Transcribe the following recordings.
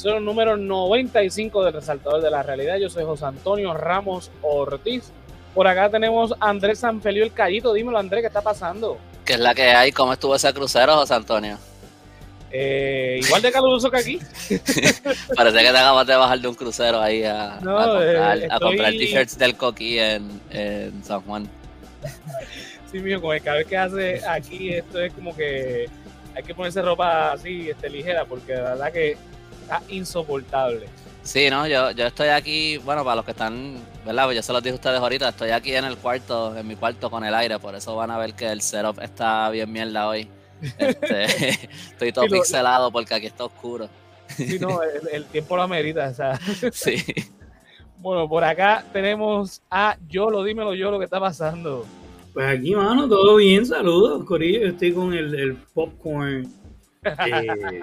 episodio número 95 del Resaltador de la Realidad. Yo soy José Antonio Ramos Ortiz. Por acá tenemos a Andrés Sanfeliu el Callito. Dímelo, Andrés, ¿qué está pasando? ¿Qué es la que hay? ¿Cómo estuvo ese crucero, José Antonio? Eh, igual de caluroso que aquí. Parece que te acabas de bajar de un crucero ahí a, eh, comprar, t-shirts del Coqui en, en, San Juan. Sí, mío, con el calor que hace aquí, esto es como que hay que ponerse ropa así, este, ligera, porque la verdad que está insoportable. Sí, no, yo, yo estoy aquí, bueno, para los que están, ¿verdad? Pues yo se los dije a ustedes ahorita, estoy aquí en el cuarto, en mi cuarto con el aire, por eso van a ver que el setup está bien mierda hoy. Este, estoy todo pixelado porque aquí está oscuro. Sí, no, el, tiempo lo amerita, o sea. Sí. Bueno, por acá tenemos a Yolo, dímelo Yolo, ¿qué está pasando? Pues aquí, mano, todo bien, saludos, Corillo. Estoy con el, popcorn eh,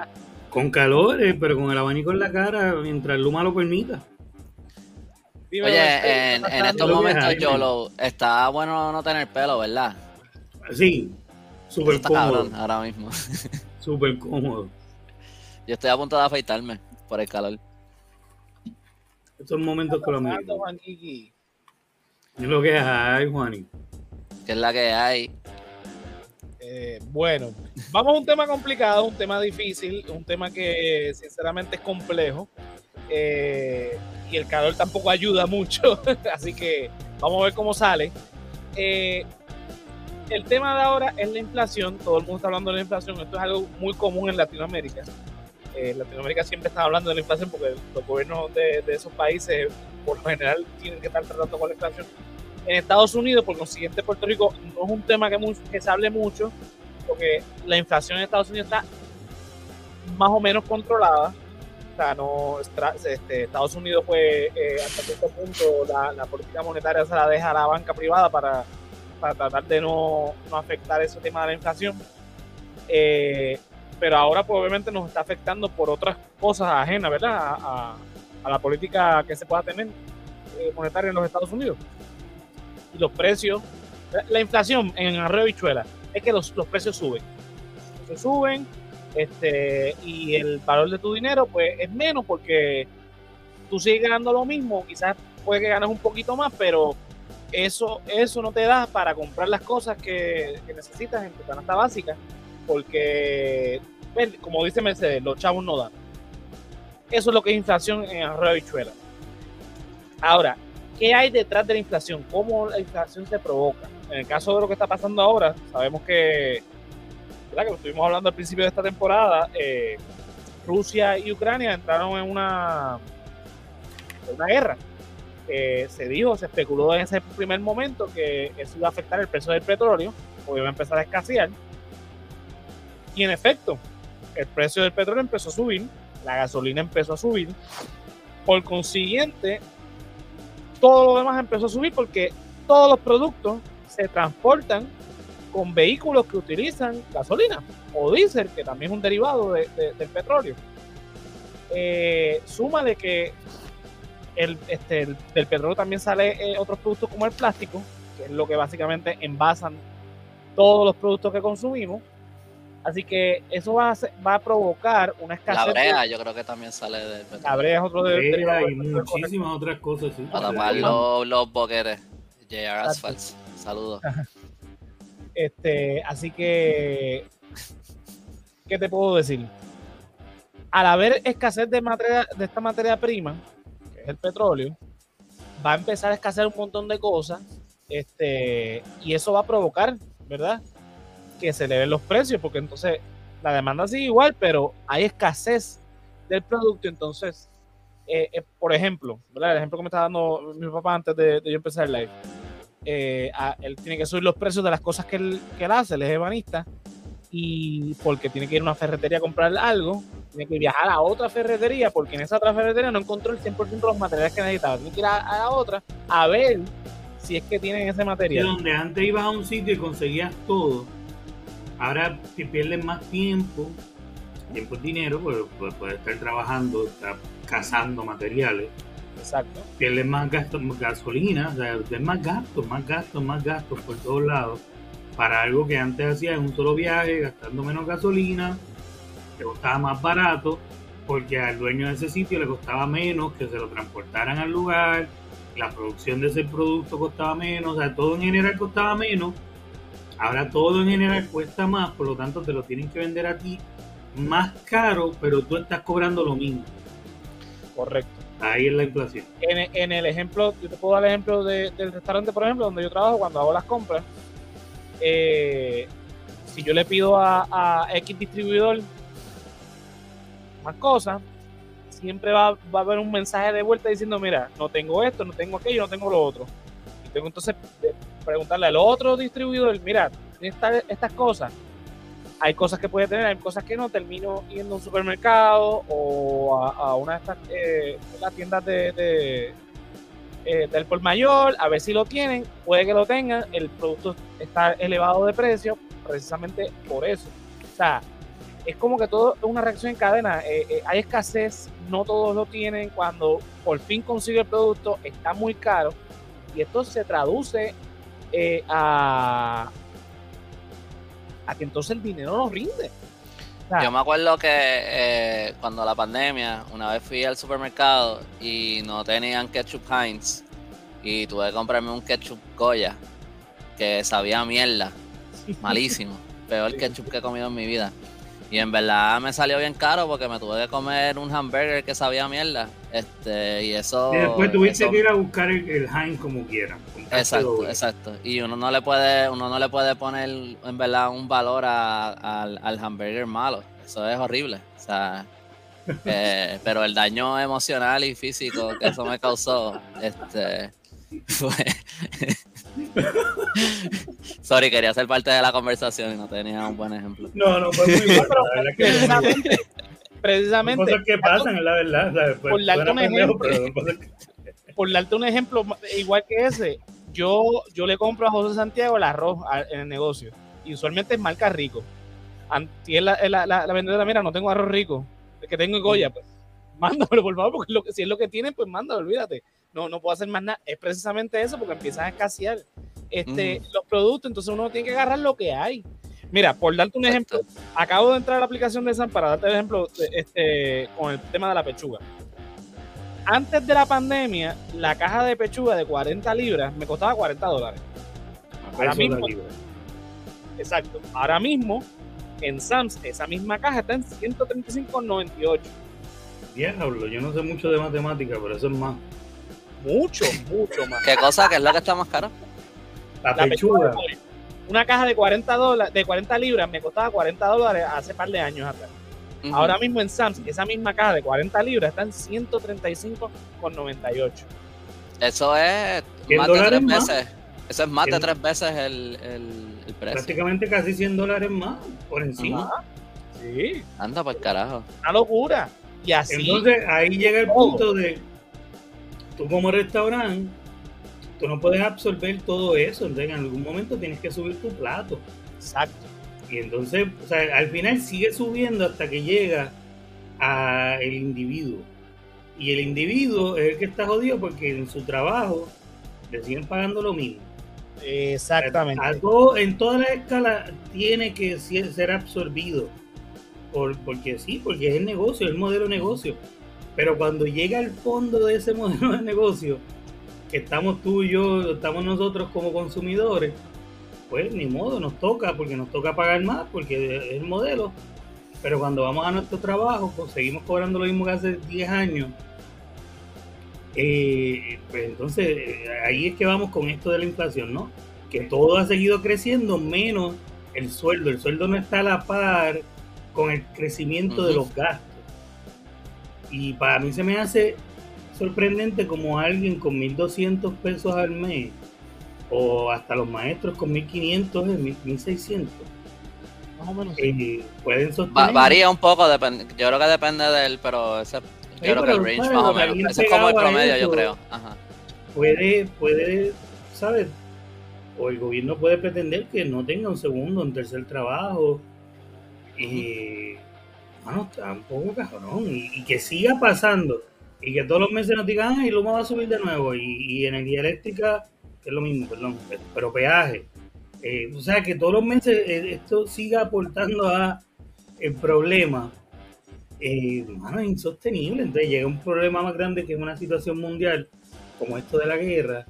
con calor, eh, pero con el abanico en la cara mientras Luma lo permita. Oye, en, estos momentos, Yolo, está bueno no tener pelo, ¿verdad? Sí, súper cómodo. ahora mismo. Súper cómodo. Yo estoy a punto de afeitarme por el calor. Estos momentos con los Es lo que hay, Juani que es la que hay. Eh, bueno, vamos a un tema complicado, un tema difícil, un tema que sinceramente es complejo. Eh, y el calor tampoco ayuda mucho, así que vamos a ver cómo sale. Eh, el tema de ahora es la inflación, todo el mundo está hablando de la inflación, esto es algo muy común en Latinoamérica. Latinoamérica siempre están hablando de la inflación porque los gobiernos de, de esos países por lo general tienen que estar tratando con la inflación en Estados Unidos, por consiguiente Puerto Rico no es un tema que, se hable mucho, porque la inflación en Estados Unidos está más o menos controlada. O sea, no, este, Estados Unidos, pues, hasta cierto punto, la, política monetaria se la deja a la banca privada para, tratar de no, afectar ese tema de la inflación. Eh, pero ahora, pues, obviamente, nos está afectando por otras cosas ajenas, ¿verdad? A, a, la política que se pueda tener eh, monetaria en los Estados Unidos los precios, la inflación en arroyo bichuela es que los, precios suben. Se suben este, y el valor de tu dinero pues es menos porque tú sigues ganando lo mismo, quizás puede que ganes un poquito más, pero eso, eso no te da para comprar las cosas que, necesitas en tu canasta básica, porque, como dice Mercedes, los chavos no dan. Eso es lo que es inflación en arroyo bichuela. Ahora, ¿Qué hay detrás de la inflación? ¿Cómo la inflación se provoca? En el caso de lo que está pasando ahora, sabemos que, ¿verdad? que lo estuvimos hablando al principio de esta temporada, eh, Rusia y Ucrania entraron en una, una guerra. se dijo, se especuló en ese primer momento que eso iba a afectar el precio del petróleo, porque iba a empezar a escasear. Y en efecto, el precio del petróleo empezó a subir, la gasolina empezó a subir. Por consiguiente, todo lo demás empezó a subir porque todos los productos se transportan con vehículos que utilizan gasolina o diésel, que también es un derivado del petróleo. Eh, suma de que el, este, del petróleo también sale eh, otros productos como el plástico, que es lo que básicamente envasan todos los productos que consumimos. Así que eso va a, va a provocar una escasez. La brea, yo creo que también sale de La brea es otro de, y muchísimas otras cosas. ¿sí? Para tapar los, los boquetes. JR Asphalt. Saludos. Este, así que, ¿qué te puedo decir? Al haber escasez de, materia, de esta materia prima, que es el petróleo, va a empezar a escasear un montón de cosas, este, y eso va a provocar, ¿verdad? Que se le ven los precios, porque entonces la demanda sigue igual, pero hay escasez del producto, entonces, eh, eh, por ejemplo, el ejemplo que me está dando mi papá antes de, yo empezar el live, eh, él tiene que subir los precios de las cosas que él, que hace, él es ebanista, y porque tiene que ir a una ferretería a comprar algo, tiene que viajar a otra ferretería, porque en esa otra ferretería no encontró el 100% de los materiales que necesitaba, tiene que ir a, a la otra a ver si es que tienen ese material. donde antes ibas a un sitio y conseguías todo, Ahora que pierden más tiempo, tiempo es dinero, pues, pues puede estar trabajando, estar cazando materiales. Exacto. Pierden más gastos, gasolina, o sea, más gastos, más gastos, más gastos por todos lados. Para algo que antes hacía en un solo viaje, gastando menos gasolina, te costaba más barato. porque al dueño de ese sitio le costaba menos que se lo transportaran al lugar, la producción de ese producto costaba menos, o sea, todo en general costaba menos. Ahora todo en general cuesta más, por lo tanto te lo tienen que vender a ti más caro, pero tú estás cobrando lo mismo. Correcto. Ahí es la inflación. En, el ejemplo, yo te puedo dar el ejemplo del restaurante, por ejemplo, donde yo trabajo cuando hago las compras. Eh, si yo le pido a, X distribuidor más cosas, siempre va, va, a haber un mensaje de vuelta diciendo, mira, no tengo esto, no tengo aquello, no tengo lo otro. Y tengo entonces preguntarle al otro distribuidor, mira, estas cosas, hay cosas que puede tener, hay cosas que no. Termino yendo a un supermercado o a, una de estas eh, las tiendas de, eh, del por mayor, a ver si lo tienen. Puede que lo tengan. El producto está elevado de precio precisamente por eso. O sea, es como que todo es una reacción en cadena. Eh, hay escasez, no todos lo tienen. Cuando por fin consigue el producto, está muy caro. Y esto se traduce a a que entonces el dinero no rinde. Yo me acuerdo que eh, cuando la pandemia, una vez fui al supermercado y no tenían ketchup Heinz y tuve que comprarme un ketchup Goya que sabía mierda, malísimo, peor ketchup que he comido en mi vida. Y en verdad me salió bien caro porque me tuve que comer un hamburger que sabía mierda. Este, y eso. Y después tuviste que ir a buscar el, el Heinz como quieran. Exacto, exacto. Y uno no le puede, uno no le puede poner en verdad un valor al, al hamburger malo. Eso es horrible. O sea, eh, pero el daño emocional y físico que eso me causó, este, fue, Sorry, quería ser parte de la conversación y no tenía un buen ejemplo. No, no, fue muy bueno. precisamente, precisamente. Cosas que pasan, es la verdad. por darte un ejemplo, por darte un ejemplo igual que ese, yo, yo le compro a José Santiago el arroz en el negocio. Y usualmente es marca rico. Y la, la, la, vendedora, mira, no tengo arroz rico, es que tengo Goya, pues mándamelo por favor, porque lo que, si es lo que tienen, pues mándalo, olvídate no, no puedo hacer más nada. Es precisamente eso, porque empiezan a escasear este, los productos, entonces uno tiene que agarrar lo que hay. Mira, por darte un ejemplo, acabo de entrar a la aplicación de San para darte el ejemplo este, con el tema de la pechuga. Antes de la pandemia, la caja de pechuga de 40 libras me costaba 40 dólares. Ahora mismo, exacto. Ahora mismo, en Sams, esa misma caja está en 135,98. Diablo, yo no sé mucho de matemática, pero eso es más. Mucho, mucho más. ¿Qué cosa? ¿Qué es lo que está más caro? La, pechuga. Una caja de 40 dólares, de 40 libras me costaba 40 dólares hace par de años atrás. Ahora mismo en Sam's, esa misma caja de 40 libras está en 135,98. Eso es más de tres veces. Eso es más de tres veces el, precio. Prácticamente casi 100 dólares más por encima. Sí. Anda por carajo. Una locura. Y así. Entonces ahí llega el punto de tú como restaurante, tú no puedes absorber todo eso, entonces en algún momento tienes que subir tu plato. Exacto. Y entonces, o sea, al final sigue subiendo hasta que llega a el individuo. Y el individuo es el que está jodido porque en su trabajo le siguen pagando lo mismo. Exactamente. en toda la escala tiene que ser absorbido. Por, porque sí, porque es el negocio, es el modelo de negocio. Pero cuando llega al fondo de ese modelo de negocio, que estamos tú y yo, estamos nosotros como consumidores, pues ni modo, nos toca, porque nos toca pagar más, porque es el modelo. Pero cuando vamos a nuestro trabajo, pues seguimos cobrando lo mismo que hace 10 años. Eh, pues entonces ahí es que vamos con esto de la inflación, ¿no? Que todo ha seguido creciendo menos el sueldo. El sueldo no está a la par con el crecimiento de los gastos. Y para mí se me hace sorprendente como alguien con 1.200 pesos al mes, o hasta los maestros con 1.500, 1.600. Más o menos. Eh, pueden sostener. varía un poco, yo creo que depende del, pero ese, yo creo que el range más o menos. Ese es como el promedio, yo creo. Puede, puede, ¿sabes? O el gobierno puede pretender que no tenga un segundo, un tercer trabajo. y mano, está un poco cajonón. Y, que siga pasando. Y que todos los meses nos digan, y Luma va a subir de nuevo. Y, energía eléctrica, es lo mismo, perdón, pero peaje. Eh, o sea, que todos los meses eh, esto siga aportando a el problema. eh, es insostenible. Entonces llega un problema más grande que es una situación mundial, como esto de la guerra,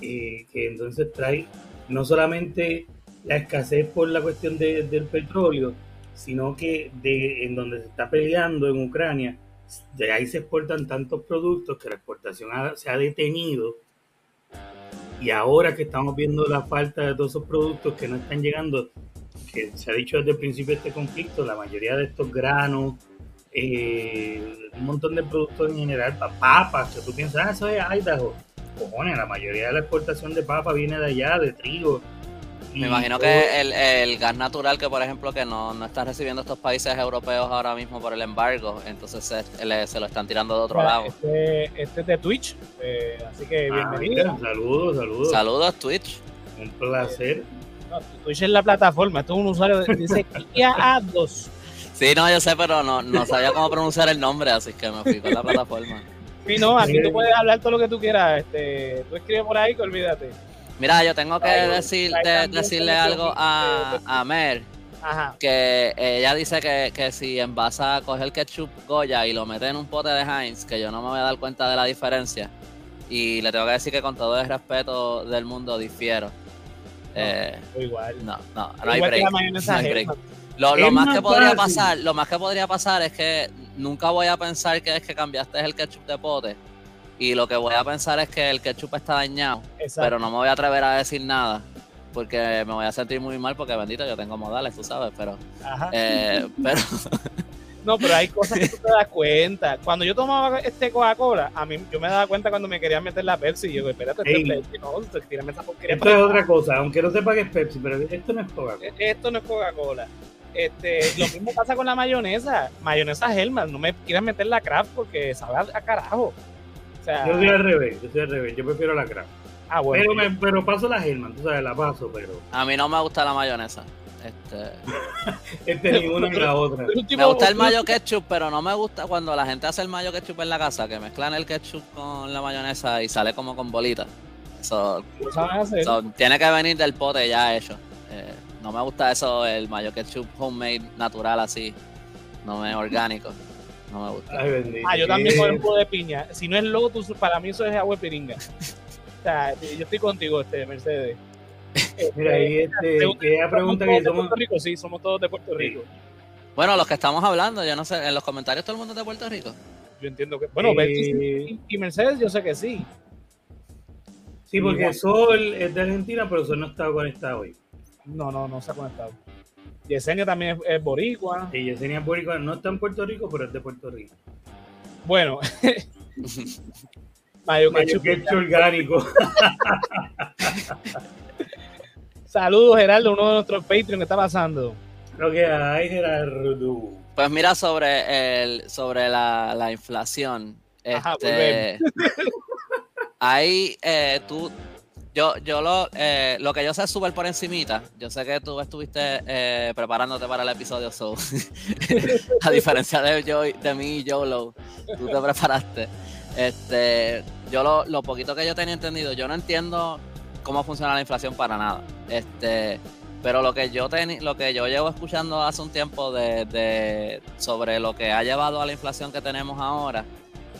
eh, que entonces trae no solamente la escasez por la cuestión de- del petróleo, sino que de, en donde se está peleando en Ucrania, de ahí se exportan tantos productos que la exportación ha- se ha detenido. Y ahora que estamos viendo la falta de todos esos productos que no están llegando, que se ha dicho desde el principio de este conflicto, la mayoría de estos granos, eh, un montón de productos en general, pa- papas, que tú piensas, ah, eso es Idaho. Cojones, la mayoría de la exportación de papa viene de allá, de trigo. Me imagino que el, el gas natural que, por ejemplo, que no, no están recibiendo estos países europeos ahora mismo por el embargo, entonces se, le- se lo están tirando de otro Mira, lado. Este, este es de Twitch, eh, así que Ah, bienvenido. saludos, saludos. Saludos, Twitch. Un placer. No, Twitch es la plataforma, esto es un usuario, de- dice Kia A2. Sí, no, yo sé, pero no, no sabía cómo pronunciar el nombre, así que me fui con la plataforma. Sí, no, aquí tú puedes hablar todo lo que tú quieras. Este, tú escribes por ahí que olvídate. Mira, yo tengo que Ay, decir, de- decirle algo a, a Mer, Ajá. que ella dice que, que si envasa, coge el ketchup Goya y lo mete en un pote de Heinz, que yo no me voy a dar cuenta de la diferencia. Y le tengo que decir que con todo el respeto del mundo difiero. Eh, O igual. no, no, no hay break. no hay. Lo, más más que podría fácil. pasar, lo más que podría pasar es que nunca voy a pensar que es que cambiaste el ketchup de pote. Y lo que voy a pensar es que el ketchup está dañado. Exacto. Pero no me voy a atrever a decir nada. Porque me voy a sentir muy mal porque bendito yo tengo modales, tú sabes, pero Ajá. eh, pero No, pero hay cosas que tú te das cuenta. Cuando yo tomaba este Coca-Cola, a mí yo me daba cuenta cuando me querían meter la Pepsi. Y yo, espérate, esto Ey. es Pepsi, no, te- tírame esa porquería. Esto es otra cosa, aunque no sepa que es Pepsi, pero esto no es Coca-Cola. E- Esto no es Coca-Cola. Este, lo mismo pasa con la mayonesa. Mayonesa Hellman, no me quieras meter la craft porque sabe a, a carajo. O sea, Yo soy al revés, yo soy al revés, yo prefiero la Kraft. ah, bueno. Pero, me- pero paso la Hellman, tú sabes, la paso, pero a mí no me gusta la mayonesa. Este, este ni una ni la otra. Me gusta el mayo ketchup, pero no me gusta cuando la gente hace el mayo ketchup en la casa, que mezclan el ketchup con la mayonesa y sale como con bolitas. Eso, eso tiene que venir del pote ya hecho. Eh, no me gusta eso, el mayo ketchup homemade natural así. No me orgánico. No me gusta. Ay, bendito. Ah, yo también con el jugo de piña. Si no es Lotus, para mí eso es agua de piringa. O sea, yo estoy contigo, este, Mercedes. Mira, ahí este, Pregunta- que ella pregunta ¿somos que todos de somos... Puerto Rico? Sí, somos todos de Puerto Rico. Bueno, los que estamos hablando, yo no sé, en los comentarios todo el mundo es de Puerto Rico. Yo entiendo que. Bueno, Eh, y Mercedes, yo sé que sí. Sí, porque Sol es de Argentina, pero Sol no está conectado hoy. No, no, no se ha conectado. Yesenia también es, es boricua. Y Yesenia Boricua no está en Puerto Rico, pero es de Puerto Rico. Bueno. Mayo Ketchup. orgánico. Saludos, Gerardo, uno de nuestros Patreon que está pasando. Lo que hay, Gerardo. Pues mira, sobre el, sobre la, la inflación. Ajá, este, ahí eh, tú, yo, yo lo, eh, lo que yo sé es súper por encimita. Yo sé que tú estuviste eh, preparándote para el episodio, so. a diferencia de yo, de mí y Yolo, tú te preparaste. Este, yo lo, lo poquito que yo tenía entendido, yo no entiendo cómo funciona la inflación para nada. Este, pero lo que yo teni- lo que yo llevo escuchando hace un tiempo de, de- sobre lo que ha llevado a la inflación que tenemos ahora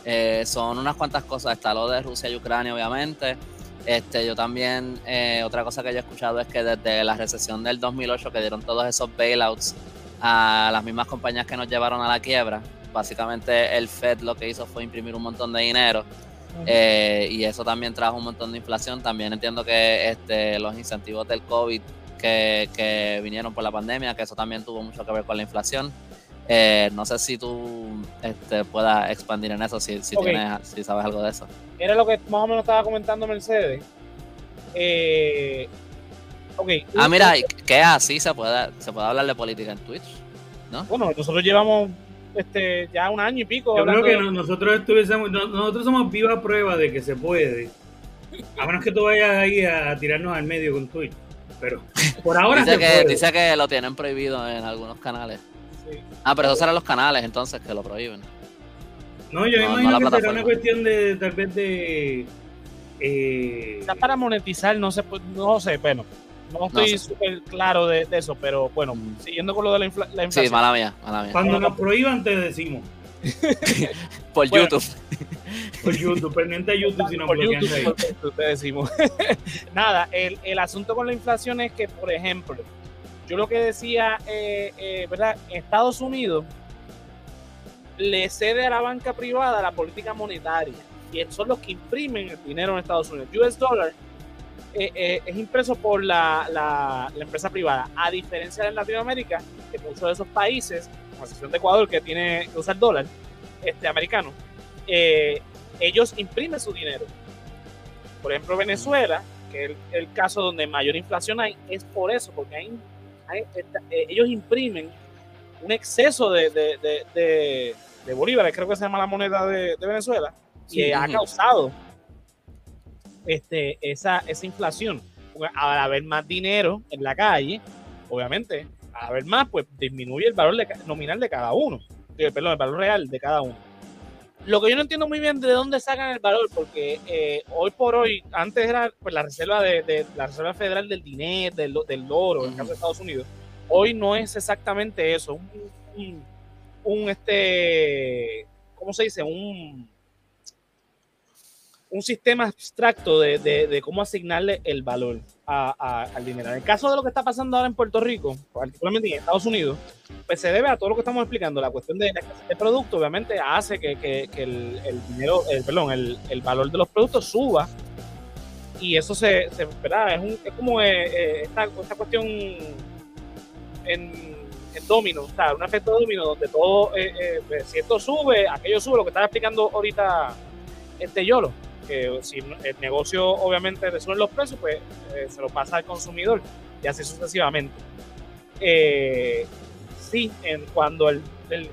eh, son unas cuantas cosas. Está lo de Rusia y Ucrania, obviamente. Este, yo también, eh, otra cosa que yo he escuchado es que desde la recesión del 2008 que dieron todos esos bailouts a las mismas compañías que nos llevaron a la quiebra, básicamente el Fed lo que hizo fue imprimir un montón de dinero eh, y eso también trajo un montón de inflación. También entiendo que este, los incentivos del COVID que, que vinieron por la pandemia, que eso también tuvo mucho que ver con la inflación. Eh, no sé si tú este, puedas expandir en eso, si, tienes, si sabes algo de eso. Era lo que más o menos estaba comentando Mercedes. Eh. Ah, mira, que así se puede, se puede hablar de política en Twitch. Bueno, nosotros llevamos este, ya un año y pico. Yo creo que de- nosotros estuviésemos, no- nosotros somos viva prueba de que se puede. A menos que tú vayas ahí a, a tirarnos al medio con Twitch. Pero por ahora Dice se que, puede. dice que lo tienen prohibido en algunos canales. Ah, pero esos serán los canales entonces que lo prohíben. No, yo No, no imagino que será una cuestión de tal vez de. Eh, para monetizar, no sé, no sé, bueno. No estoy súper claro de, eso, pero bueno, siguiendo con lo de la, inflación. Sí, mala mía, mala mía. Cuando nos prohíban, te decimos. por YouTube. Por YouTube, pendiente de YouTube si no por YouTube, ahí. te decimos. Nada, el, el, asunto con la inflación es que, por ejemplo, yo lo que decía, eh, eh, ¿verdad? Estados Unidos le cede a la banca privada la política monetaria y son los que imprimen el dinero en Estados Unidos. US Dollar eh, eh, es impreso por la, la, empresa privada, a diferencia de Latinoamérica, que muchos de esos países, como la excepción de Ecuador, que tiene que usar dólar este, americano, ellos imprimen su dinero. Por ejemplo, Venezuela, que es el, caso donde mayor inflación hay, es por eso, porque hay, ellos imprimen un exceso de, de, de, bolívares, creo que se llama la moneda de, Venezuela, y ha causado este, esa, esa inflación. Al haber más dinero en la calle, obviamente, al haber más, pues disminuye el valor nominal de cada uno, eh, perdón, el valor real de cada uno. Lo que yo no entiendo muy bien de dónde sacan el valor, porque eh, hoy por hoy, antes era pues, la reserva de, la reserva federal del dinero, del, del oro, en el caso de Estados Unidos. Hoy no es exactamente eso, un, un este, ¿cómo se dice? Un un sistema abstracto de, cómo asignarle el valor al dinero. En el caso de lo que está pasando ahora en Puerto Rico, particularmente en Estados Unidos, pues se debe a todo lo que estamos explicando. La cuestión de la producto, obviamente, hace que, el, dinero, el, perdón, el, valor de los productos suba. Y eso se, Es, como eh, eh, esta, cuestión en, en domino, o sea, un efecto domino donde todo, eh, pues, si esto sube, aquello sube, lo que estaba explicando ahorita este Yolo que si el negocio obviamente resuelve los precios, pues eh, se lo pasa al consumidor y así sucesivamente. Eh, sí, en, cuando el,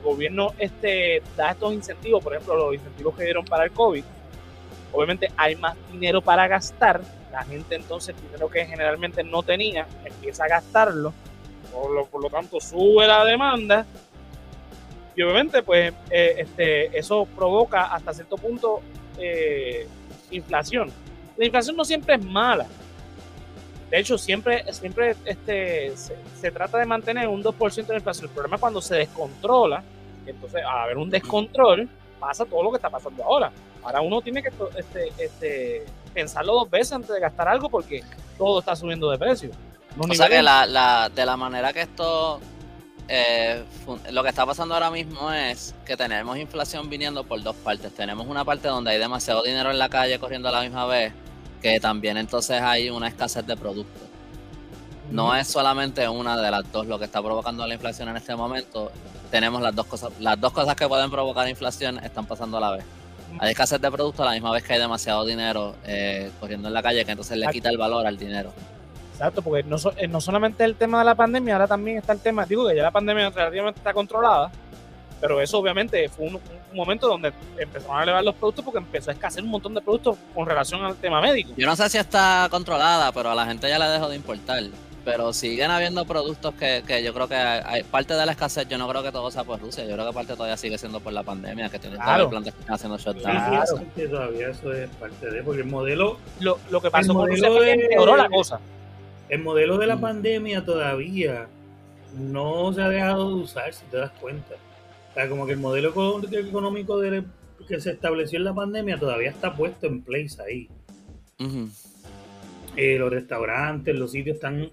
gobierno este, da estos incentivos, por ejemplo, los incentivos que dieron para el COVID, obviamente hay más dinero para gastar, la gente entonces el dinero que generalmente no tenía empieza a gastarlo, por lo, por lo tanto sube la demanda y obviamente pues eh, este, eso provoca hasta cierto punto eh, inflación. La inflación no siempre es mala. De hecho, siempre, siempre este, se, trata de mantener un 2% de inflación. El problema es cuando se descontrola. Entonces, al haber un descontrol, pasa todo lo que está pasando ahora. Ahora uno tiene que este, este, pensarlo dos veces antes de gastar algo porque todo está subiendo de precio. o sea que la, la, de la manera que esto eh, lo que está pasando ahora mismo es que tenemos inflación viniendo por dos partes. Tenemos una parte donde hay demasiado dinero en la calle corriendo a la misma vez, que también entonces hay una escasez de productos. No es solamente una de las dos lo que está provocando la inflación en este momento. Tenemos las dos cosas, las dos cosas que pueden provocar inflación están pasando a la vez. Hay escasez de productos a la misma vez que hay demasiado dinero eh, corriendo en la calle, que entonces le quita el valor al dinero. Exacto, porque no, eh, no solamente el tema de la pandemia, ahora también está el tema, digo que ya la pandemia relativamente está controlada, pero eso obviamente fue un, momento donde empezaron a elevar los productos porque empezó a escasear un montón de productos con relación al tema médico. Yo no sé si está controlada, pero a la gente ya le dejó de importar. Pero siguen habiendo productos que, que yo creo que hay parte de la escasez, yo no creo que todo sea por Rusia, yo creo que parte todavía sigue siendo por la pandemia, que tienen claro. plantas que están haciendo shutdown. Claro, todavía eso es parte de, porque el modelo... Lo, lo que pasó con Rusia fue que empeoró la cosa el modelo de la pandemia todavía no se ha dejado de usar, si te das cuenta. O sea, como que el modelo económico de, que se estableció en la pandemia todavía está puesto en place ahí. Eh, los restaurantes, los sitios están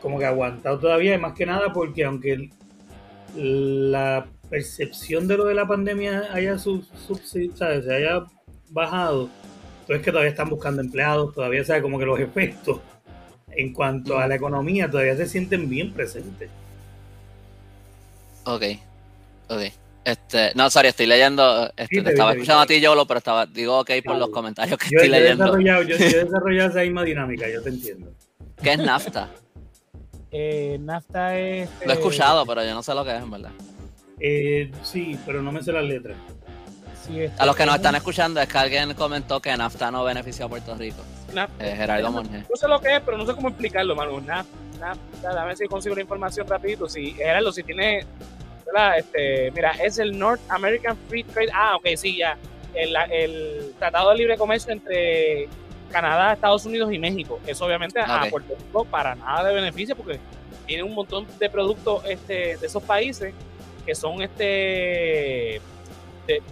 como que aguantados todavía, más que nada porque aunque la percepción de lo de la pandemia haya sub, se haya bajado, entonces que todavía están buscando empleados, todavía sabe como que los efectos en cuanto a la economía, todavía se sienten bien presentes. Ok, ok. Este, no, sorry, estoy leyendo. Este, te, estaba escuchando a ti, Yolo, pero estaba, digo ok por los comentarios que estoy leyendo. yo, yo, he desarrollado esa misma dinámica, yo te entiendo. ¿Qué es NAFTA? eh, NAFTA es. Lo he escuchado, pero yo no sé lo que es, en verdad. Eh, sí, pero no me sé las letras. a los que nos están escuchando, es que alguien comentó que NAFTA no beneficia a Puerto Rico. Eh, Gerardo No sé lo que es, pero no sé cómo explicarlo, mano. a ver si consigo la información rapidito. Si, Gerardo, si tiene, Este, mira, es el North American Free Trade. Ah, ok, sí, ya. El, el Tratado de Libre Comercio entre Canadá, Estados Unidos y México. Eso obviamente a Puerto Rico para nada de beneficio porque tiene un montón de productos este, de esos países que son este de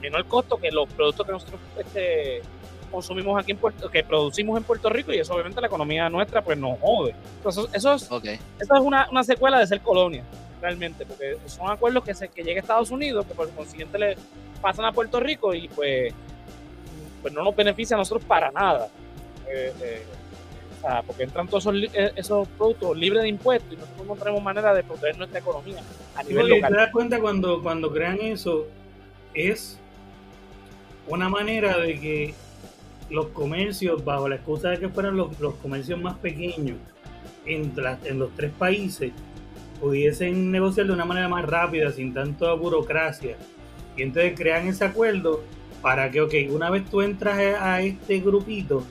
menor costo que los productos que nosotros este, consumimos aquí en Puerto, que producimos en Puerto Rico y eso obviamente la economía nuestra pues nos jode. Entonces, eso es, eso es una, una, secuela de ser colonia, realmente, porque son acuerdos que, se, que llega a Estados Unidos, que por consiguiente le pasan a Puerto Rico y pues, pues no nos beneficia a nosotros para nada. Eh, eh, o sea, porque entran todos esos, eh, esos, productos libres de impuestos y nosotros no tenemos manera de proteger nuestra economía a nivel local. Te das cuenta cuando, cuando crean eso, es una manera de que los comercios, bajo la excusa de que fueran los, comercios más pequeños en, en los tres países, pudiesen negociar de una manera más rápida, sin tanta burocracia. Y entonces crean ese acuerdo para que, ok, una vez tú entras a este grupito,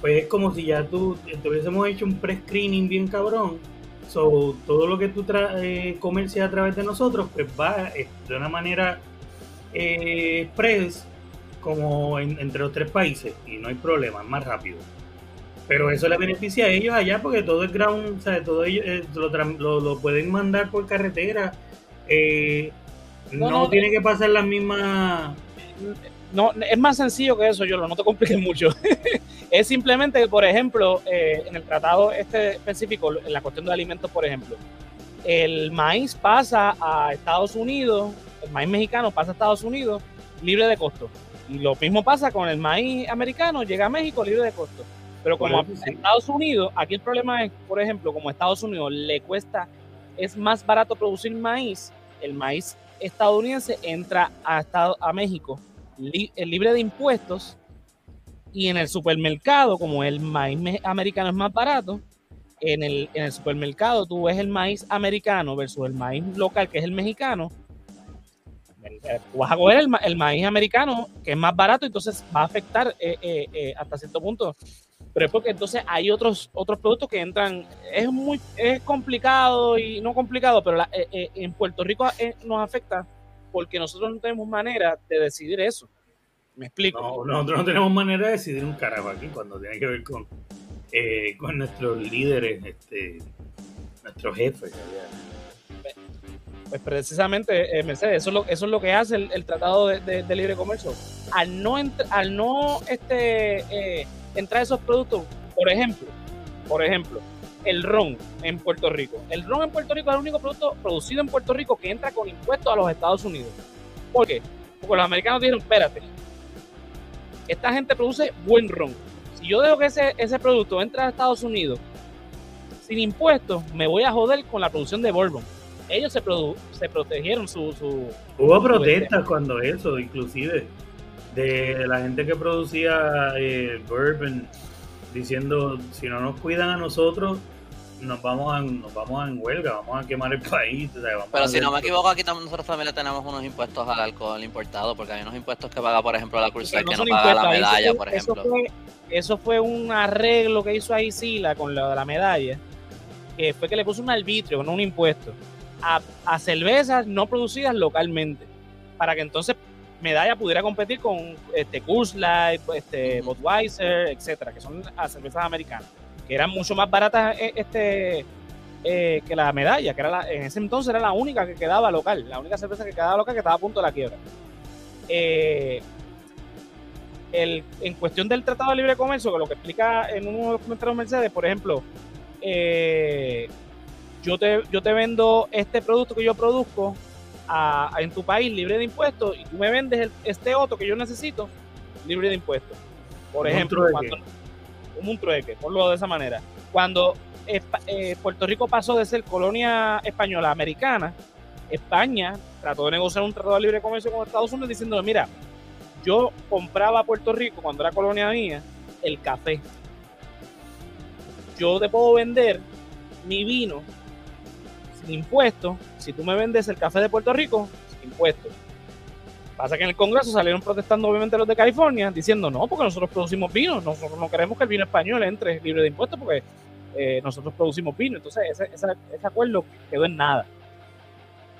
pues es como si ya tú te hubiésemos hecho un pre-screening bien cabrón. So, todo lo que tú eh, comercias a través de nosotros, pues va eh, de una manera eh, como entre los tres países y no hay problema, es más rápido. Pero eso le beneficia a ellos allá porque todo es ground, o sea, todo ellos, eh, lo, pueden mandar por carretera. Eh, no, tiene que pasar las mismas. No, es más sencillo que eso, yo no te compliques mucho. es simplemente que, por ejemplo, eh, en el tratado este específico, en la cuestión de alimentos, por ejemplo, el maíz pasa a Estados Unidos, el maíz mexicano pasa a Estados Unidos libre de costo. Y lo mismo pasa con el maíz americano, llega a México libre de costo. Pero como Estados Unidos, aquí el problema es, por ejemplo, como a Estados Unidos le cuesta, es más barato producir maíz, el maíz estadounidense entra a, Estado, a México libre de impuestos y en el supermercado, como el maíz americano es más barato, en el, en el supermercado tú ves el maíz americano versus el maíz local, que es el mexicano, vas a coger el, maíz americano, que es más barato, entonces va a afectar eh, eh, eh, hasta cierto punto. Pero es porque entonces hay otros, otros productos que entran. Es muy es complicado y no complicado, pero en Puerto Rico nos afecta porque nosotros no tenemos manera de decidir eso. ¿Me explico? No, nosotros no tenemos manera de decidir un carajo aquí cuando tiene que ver con, con nuestros líderes, este, nuestros jefes. Pues precisamente, eh, Mercedes, eso es, lo, eso es lo que hace el, Tratado de, Libre Comercio. Al no, este, eh, entrar esos productos, por ejemplo, por ejemplo, el ron en Puerto Rico. El ron en Puerto Rico es el único producto producido en Puerto Rico que entra con impuestos a los Estados Unidos. ¿Por qué? Porque los americanos dijeron, espérate, esta gente produce buen ron. Si yo dejo que ese, ese producto entre a Estados Unidos sin impuestos, me voy a joder con la producción de bourbon ellos se, se protegieron su, Hubo protestas cuando eso, inclusive, de la gente que producía eh, bourbon, diciendo, si no nos cuidan a nosotros, nos vamos a, nos vamos en huelga, vamos a quemar el país. Pero si no me equivoco, aquí nosotros también le tenemos unos impuestos al alcohol importado, porque hay unos impuestos que paga, por ejemplo, la Cruz que no, paga la medalla, por ejemplo. Eso fue, eso fue un arreglo que hizo ahí Sila con la, la medalla, que fue que le puso un arbitrio, no un impuesto a, cervezas no producidas localmente, para que entonces Medalla pudiera competir con este Coors Light, este, Budweiser, etcétera, que son las cervezas americanas, que eran mucho más baratas eh, este, eh, que la medalla, que era en ese entonces era la única que quedaba local, la única cerveza que quedaba local que estaba a punto de la quiebra. Eh, el, en cuestión del Tratado de Libre Comercio, que lo que explica en uno de los comentarios Mercedes, por ejemplo, eh, yo te, yo te vendo este producto que yo produzco en tu país libre de impuestos y tú me vendes este otro que yo necesito libre de impuestos. Por ejemplo, un cuando, un trueque, ponlo de esa manera. Cuando eh, Puerto Rico pasó de ser colonia española americana, España trató de negociar un tratado de libre comercio con Estados Unidos diciendo, mira, yo compraba a Puerto Rico cuando era colonia mía el café. Yo te puedo vender mi vino sin impuestos. Si tú me vendes el café de Puerto Rico, sin impuestos. Pasa que en el Congreso salieron protestando obviamente los de California, diciendo no, porque nosotros producimos vino, nosotros no queremos que el vino español entre libre de impuestos porque eh, nosotros producimos vino. Entonces ese, acuerdo quedó en nada.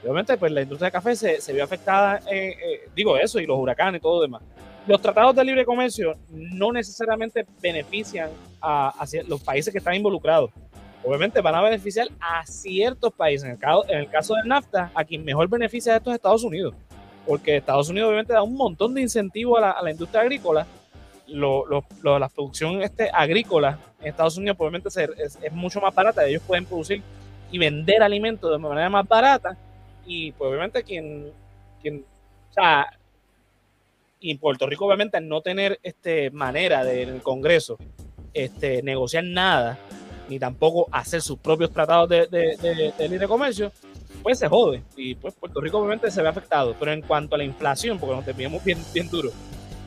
obviamente pues la industria de café se, vio afectada, eh, eh, digo eso, y los huracanes y todo lo demás. los tratados de libre comercio no necesariamente benefician a, los países que están involucrados. Obviamente van a beneficiar a ciertos países. En el caso, el del NAFTA, a quien mejor beneficia esto es Estados Unidos. Porque Estados Unidos obviamente da un montón de incentivos a la, industria agrícola. Lo, la producción este, agrícola en Estados Unidos obviamente es, mucho más barata. Ellos pueden producir y vender alimentos de manera más barata. Y pues obviamente quien, o sea, y Puerto Rico obviamente al no tener este manera del Congreso este, negociar nada, ni tampoco hacer sus propios tratados de, libre comercio, pues se jode. Y pues Puerto Rico obviamente se ve afectado. Pero en cuanto a la inflación, porque nos terminamos bien, bien duro,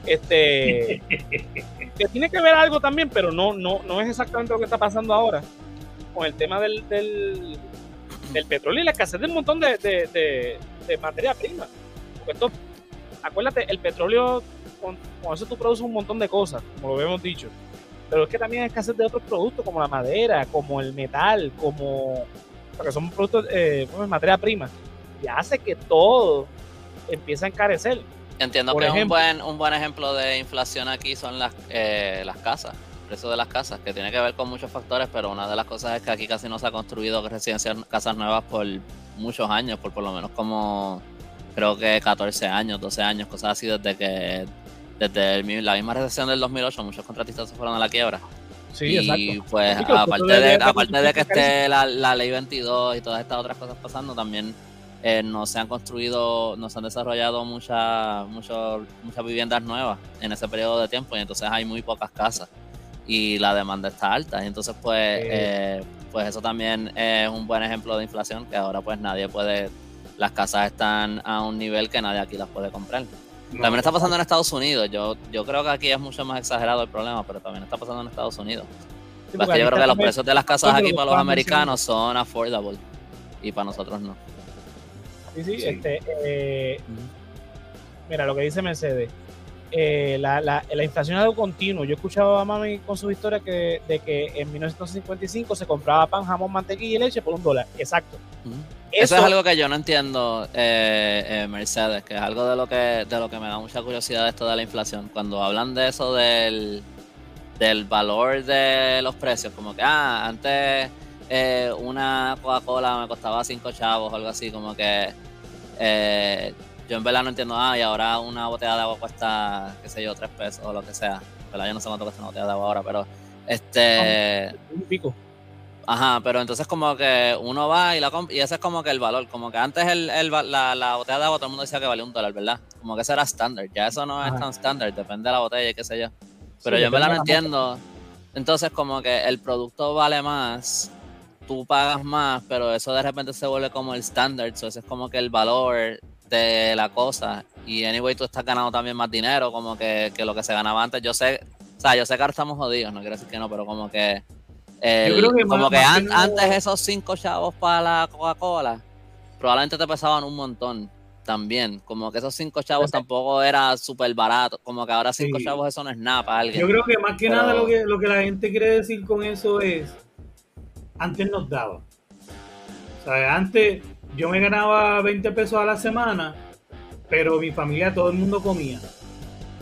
este, que tiene que ver algo también, pero no, no, no es exactamente lo que está pasando ahora con el tema del, del, petróleo y la escasez de un montón de, de materia prima. Porque esto acuérdate, el petróleo, con, eso tú produces un montón de cosas, como lo habíamos dicho. Pero es que también hay escasez de otros productos, como la madera, como el metal, como. Porque son productos, eh, materia prima. Y hace que todo empiece a encarecer. Entiendo que un, buen, un buen ejemplo de inflación aquí son las, eh, las casas, el precio de las casas, que tiene que ver con muchos factores, pero una de las cosas es que aquí casi no se ha construido residencias, casas nuevas por muchos años, por por lo menos como creo que 14 años, 12 años, cosas así, desde que desde la misma recesión del 2008 muchos contratistas se fueron a la quiebra. Sí, y pues aparte de, aparte de que esté la, ley 22 y todas estas otras cosas pasando, también eh, no se han construido, no se han desarrollado muchas muchas muchas viviendas nuevas en ese periodo de tiempo y entonces hay muy pocas casas y la demanda está alta y entonces pues eh, pues eso también es un buen ejemplo de inflación que ahora pues nadie puede las casas están a un nivel que nadie aquí las puede comprar. También está pasando en Estados Unidos. Yo, yo creo que aquí es mucho más exagerado el problema, pero también está pasando en Estados Unidos. yo creo que los precios de las casas aquí para los americanos son affordable y para nosotros no. Sí, sí, este, eh, mira lo que dice Mercedes. Eh, la, la, la, inflación es algo continuo. Yo escuchaba a mami con su historia que, de que en 1955 se compraba pan, jamón, mantequilla y leche por un dólar. Exacto. Eso, es algo que yo no entiendo, eh, eh, Mercedes, que es algo de lo que, de lo que me da mucha curiosidad esto de la inflación. Cuando hablan de eso del, del valor de los precios, como que, ah, antes eh, una Coca-Cola me costaba 5 chavos o algo así, como que yo en verdad no entiendo nada y ahora una botella de agua cuesta, qué sé yo, 3 pesos o lo que sea. Pero yo no sé cuánto cuesta una botella de agua ahora, pero este... Un pico. Ajá, pero entonces como que uno va y la compra, y ese es como que el valor, como que antes el, el, la, la, botella de agua todo el mundo decía que valía un dólar, ¿verdad? Como que ese era estándar, ya eso no es tan estándar, depende de la botella y qué sé yo. Pero yo me la no entiendo. Entonces como que el producto vale más, tú pagas más, pero eso de repente se vuelve como el estándar, eso es como que el valor de la cosa. Y anyway, tú estás ganando también más dinero, como que, que lo que se ganaba antes. Yo sé, o sea, yo sé que ahora estamos jodidos, no quiero decir que no, pero como que como que antes esos cinco chavos para la Coca-Cola, probablemente te pesaban un montón también. Como que esos cinco chavos tampoco era súper barato. Como que ahora cinco chavos eso no es nada para alguien. Yo creo que más que nada lo que, lo que la gente quiere decir con eso es, antes nos daba. O sea, antes yo me ganaba 20 pesos a la semana, pero mi familia, todo el mundo comía.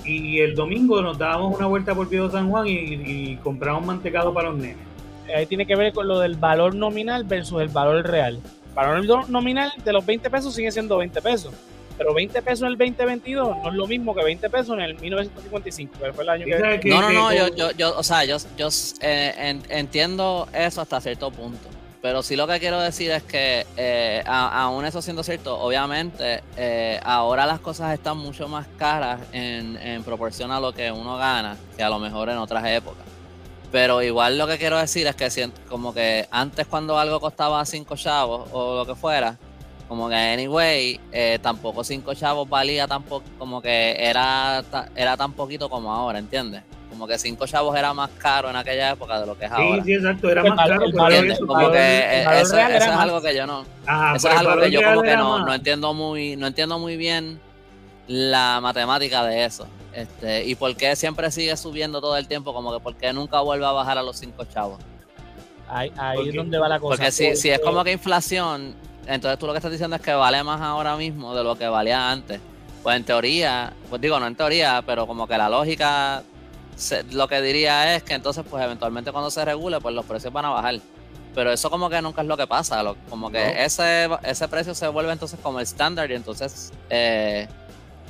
Y el domingo nos dábamos una vuelta por Pío San Juan y, y comprábamos mantecado para los nenes ahí tiene que ver con lo del valor nominal versus el valor real. El valor nominal de los 20 pesos sigue siendo 20 pesos. Pero 20 pesos en el 2022 no es lo mismo que 20 pesos en el 1955, fue el año que... No, no, no, yo, yo, yo, o sea, yo, yo eh, entiendo eso hasta cierto punto. Pero sí lo que quiero decir es que, eh, aún eso siendo cierto, obviamente eh, ahora las cosas están mucho más caras en, proporción a lo que uno gana que a lo mejor en otras épocas. Pero igual lo que quiero decir es que como que antes cuando algo costaba 5 chavos o lo que fuera, como que anyway, eh, tampoco 5 chavos valía tampoco, como que era, era tan poquito como ahora, ¿entiendes? Como que 5 chavos era más caro en aquella época de lo que es ahora. Sí, sí, exacto, era más caro. como que eso, es algo que yo no, eso es algo que yo como que no, no entiendo muy, no entiendo muy bien la matemática de eso. Este, ¿Y por qué siempre sigue subiendo todo el tiempo? Como que por qué nunca vuelve a bajar a los cinco chavos. Ahí, ahí es donde va la cosa. Porque si, si es como que inflación, entonces tú lo que estás diciendo es que vale más ahora mismo de lo que valía antes. Pues en teoría, pues digo, no en teoría, pero como que la lógica lo que diría es que entonces, pues eventualmente cuando se regule, pues los precios van a bajar. Pero eso como que nunca es lo que pasa, como que ese, ese precio se vuelve entonces como el estándar y entonces eh,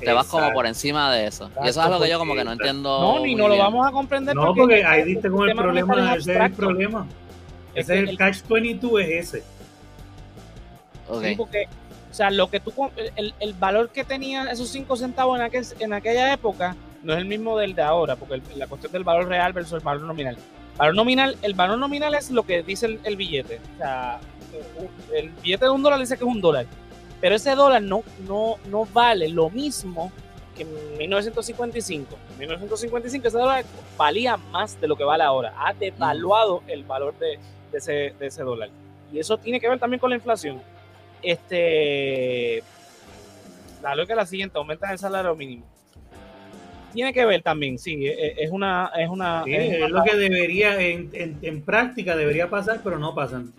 te vas como por encima de eso. y eso es algo que yo como que no entiendo. No, ni no lo vamos a comprender. No, porque, ahí diste con el problema, ese es el problema. Ese es el, catch 22 es ese. Okay. porque, o sea, lo que tú, el, el valor que tenía esos 5 centavos en, aquel, en aquella época no es el mismo del de ahora, porque la cuestión del valor real versus el valor nominal. Valor nominal, el valor nominal es lo que dice el, billete. O sea, el billete de un dólar dice que es un dólar. Pero ese dólar no, no, no vale lo mismo que en 1955. En 1955 ese dólar valía más de lo que vale ahora. Ha devaluado el valor de, ese, de ese dólar. Y eso tiene que ver también con la inflación. Este, la es la siguiente, aumenta el salario mínimo tiene que ver también, sí, e, e, es una... Es, una, es, lo que debería, en, en, práctica debería pasar, pero no pasan.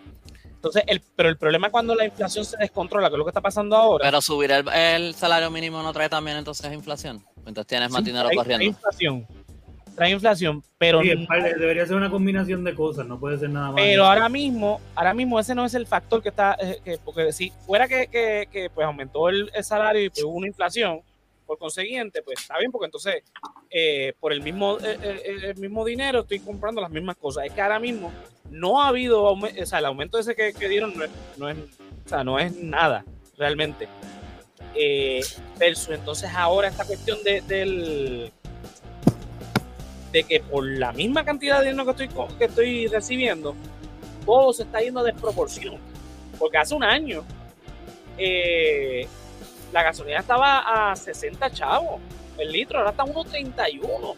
Entonces, el, pero el problema es cuando la inflación se descontrola, que es lo que está pasando ahora. Pero subir el, salario mínimo no trae también entonces inflación. Entonces tienes más dinero corriendo. Trae inflación. Trae inflación, pero debería ser una combinación de cosas, no puede ser nada más. Pero ahora mismo, ahora mismo ese no es el factor que está, eh, porque si fuera que, que, pues aumentó el, salario y pues, hubo una inflación, por consiguiente, pues está bien, porque entonces eh, por el mismo, eh, eh, el mismo dinero estoy comprando las mismas cosas. Es que ahora mismo no ha habido, o sea, el aumento ese que, dieron no es, no es, o sea, no es nada realmente. entonces ahora esta cuestión de, del, de que por la misma cantidad de dinero que estoy, que estoy recibiendo, todo se está yendo a desproporción. Porque hace un año, la gasolina estaba a 60 chavos el litro, ahora está a 1.31.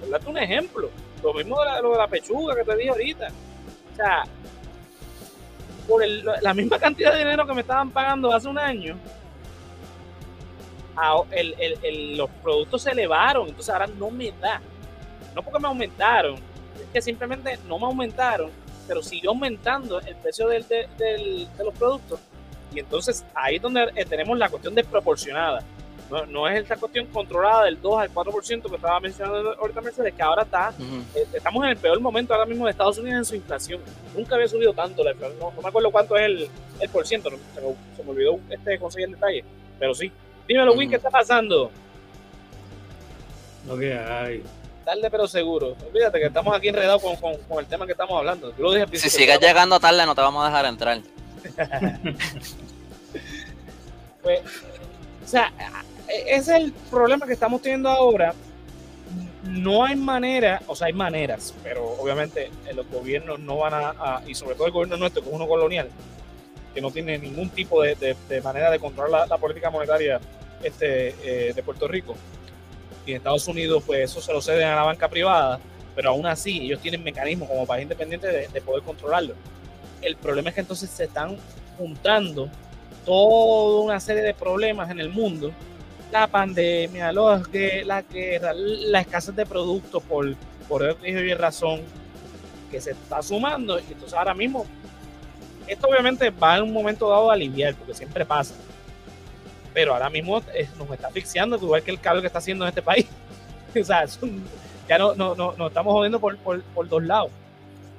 Por darte un ejemplo. Lo mismo de lo de la pechuga que te dije ahorita. O sea, por la misma cantidad de dinero que me estaban pagando hace un año, los productos se elevaron, entonces ahora no me da. No porque me aumentaron, es que simplemente no me aumentaron, pero siguió aumentando el precio de los productos y entonces ahí es donde eh, tenemos la cuestión desproporcionada. No, no, es esta cuestión controlada del 2 al 4% que estaba mencionando ahorita Mercedes, que ahora está, eh, estamos en el peor momento ahora mismo de Estados Unidos en su inflación. Nunca había subido tanto la inflación, no, me acuerdo cuánto es el, el por ciento, se, me, olvidó este conseguir el detalle, pero sí. Dímelo, Win, ¿qué está pasando? Lo que hay. Tarde pero seguro. Olvídate que estamos aquí enredados con, con, el tema que estamos hablando. si sigues llegando tarde no te vamos a dejar entrar. pues, o sea, ese es el problema que estamos teniendo ahora. No hay manera, o sea, hay maneras, pero obviamente los gobiernos no van a, y sobre todo el gobierno nuestro, que es uno colonial, que no tiene ningún tipo de, manera de controlar la, política monetaria este, eh, de Puerto Rico. Y en Estados Unidos, pues eso se lo ceden a la banca privada, pero aún así ellos tienen mecanismos como país independiente de poder controlarlo. El problema es que entonces se están juntando toda una serie de problemas en el mundo. La pandemia, los, la guerra, la escasez de productos por, por y razón que se está sumando. Y entonces ahora mismo, esto obviamente va en un momento dado a aliviar, porque siempre pasa. Pero ahora mismo nos está asfixiando, igual que el cambio que está haciendo en este país. o sea, ya no, no, no, no, estamos jodiendo por, por, por dos lados.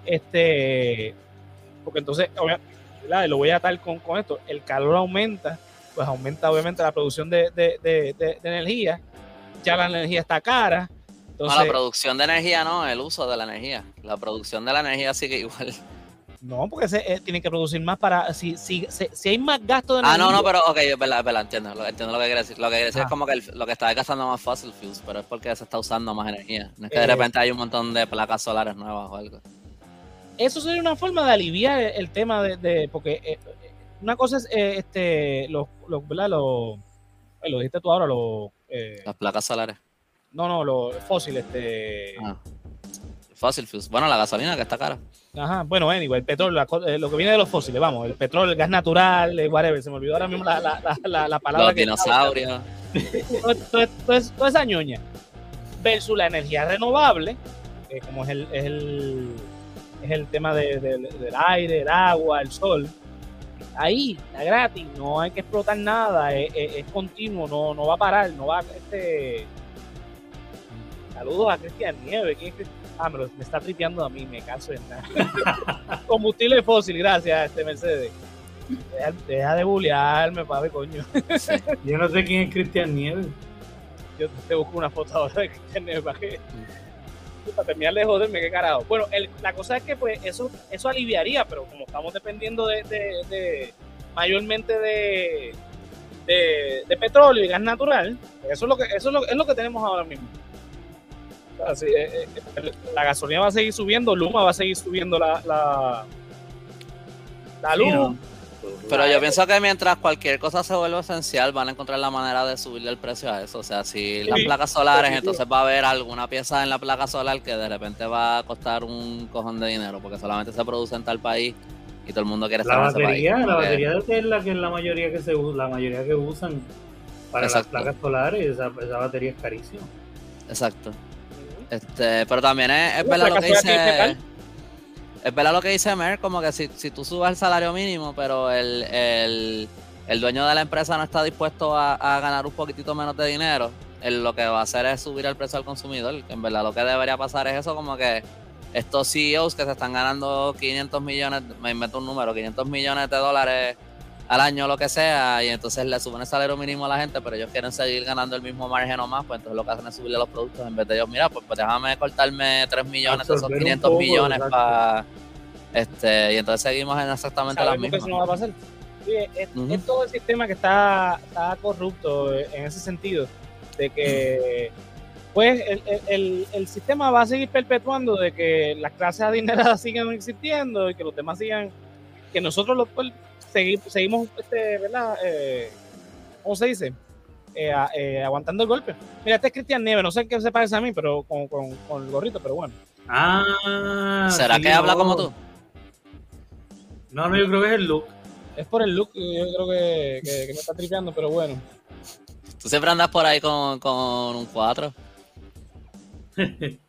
Este, porque entonces, obviamente, lo voy a atar con, con esto, el calor aumenta, pues aumenta obviamente la producción de, de, de, energía, ya la energía está cara. no, la producción de energía no, el uso de la energía. La producción de la energía sigue igual. No, porque se eh, tiene que producir más para. Si, si, si, hay más gasto de energía. Ah, no, no, pero ok, es verdad, es verdad, entiendo, lo, entiendo lo que quiere decir. Lo que quiere decir es ah. como que lo que está gastando más fossil fuels, pero es porque se está usando más energía. No es que de eh. repente hay un montón de placas solares nuevas o algo eso sería una forma de aliviar el, tema de, porque eh, eh, una cosa es eh, este los, los ¿verdad? Los, lo dijiste tú ahora los las placas solares. no no los fósiles este ah, fósil bueno la gasolina que está cara. Ajá bueno anyway el petróleo lo que viene de los fósiles vamos el petróleo el gas natural whatever se me olvidó ahora mismo la, la, la, palabra los dinosaurios. Toda, esa ñoña versus la energía renovable como es el es el tema del aire, el agua, el sol. ahí, está gratis, no hay que explotar nada, es, continuo, no, no va a parar, no va este saludos a Cristian Nieves, Ah, me, me está tripeando a mí, me caso en nada. Combustible fósil, gracias, este Mercedes. Deja, de bullearme, papi, coño. Yo no sé quién es Cristian Nieves. Yo te busco una foto ahora de Cristian Nieves para que para terminar de joderme, qué carajo. Bueno, la cosa es que pues eso, eso aliviaría, pero como estamos dependiendo de, de, mayormente de, de, petróleo y gas natural, eso es lo que, eso es lo, es lo que tenemos ahora mismo. Eh, eh, la gasolina va a seguir subiendo, Luma va a seguir subiendo la, la, la luz. Pero yo pienso que mientras cualquier cosa se vuelva esencial, van a encontrar la manera de subirle el precio a eso. O sea, si las placas solares, entonces va a haber alguna pieza en la placa solar que de repente va a costar un cojón de dinero, porque solamente se produce en tal país y todo el mundo quiere estar la batería, en ese país. La batería de Tesla, que es la mayoría que se la mayoría que usan para las placas solares, esa, esa batería es carísima. Exacto. Este, pero también es, verdad lo que dice. Es verdad lo que dice Mer, como que si, si tú subes el salario mínimo, pero el, el, el dueño de la empresa no está dispuesto a, a, ganar un poquitito menos de dinero, él lo que va a hacer es subir el precio al consumidor. En verdad lo que debería pasar es eso, como que estos CEOs que se están ganando 500 millones, me invento un número, 500 millones de dólares al año lo que sea, y entonces le suben el salario mínimo a la gente, pero ellos quieren seguir ganando el mismo margen o más, pues entonces lo que hacen es subirle los productos en vez de ellos, mira, pues, pues déjame cortarme 3 millones esos 500 millones para... Este, y entonces seguimos en exactamente las mismas. Que no va a pasar. es, todo el sistema que está, está corrupto en ese sentido, de que pues el, el, el, sistema va a seguir perpetuando de que las clases adineradas sigan existiendo y que los demás sigan, que nosotros los, seguimos, este, ¿verdad? Eh, ¿Cómo se dice? Eh, eh, aguantando el golpe. Mira, este es Cristian Nieves, no sé qué se parece a mí, pero con, con, el gorrito, pero bueno. Ah, ¿será que habla como tú? No, no, yo creo que es el look. Es por el look, yo creo que, que, me está tripeando, pero bueno. Tú siempre andas por ahí con, con un 4.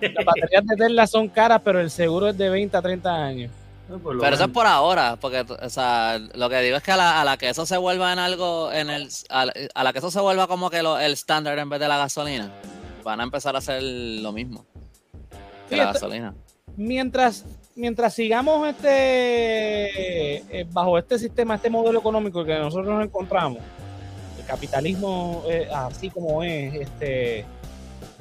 Las baterías de Tesla son caras, pero el seguro es de 20 a 30 años. Pero eso es por ahora, porque o sea, lo que digo es que a la, a la que eso se vuelva en algo, en el, a, la, que eso se vuelva como que lo, el estándar en vez de la gasolina, van a empezar a hacer lo mismo que la gasolina. Mientras, mientras sigamos este eh, bajo este sistema, este modelo económico que nosotros nos encontramos, el capitalismo así como es, este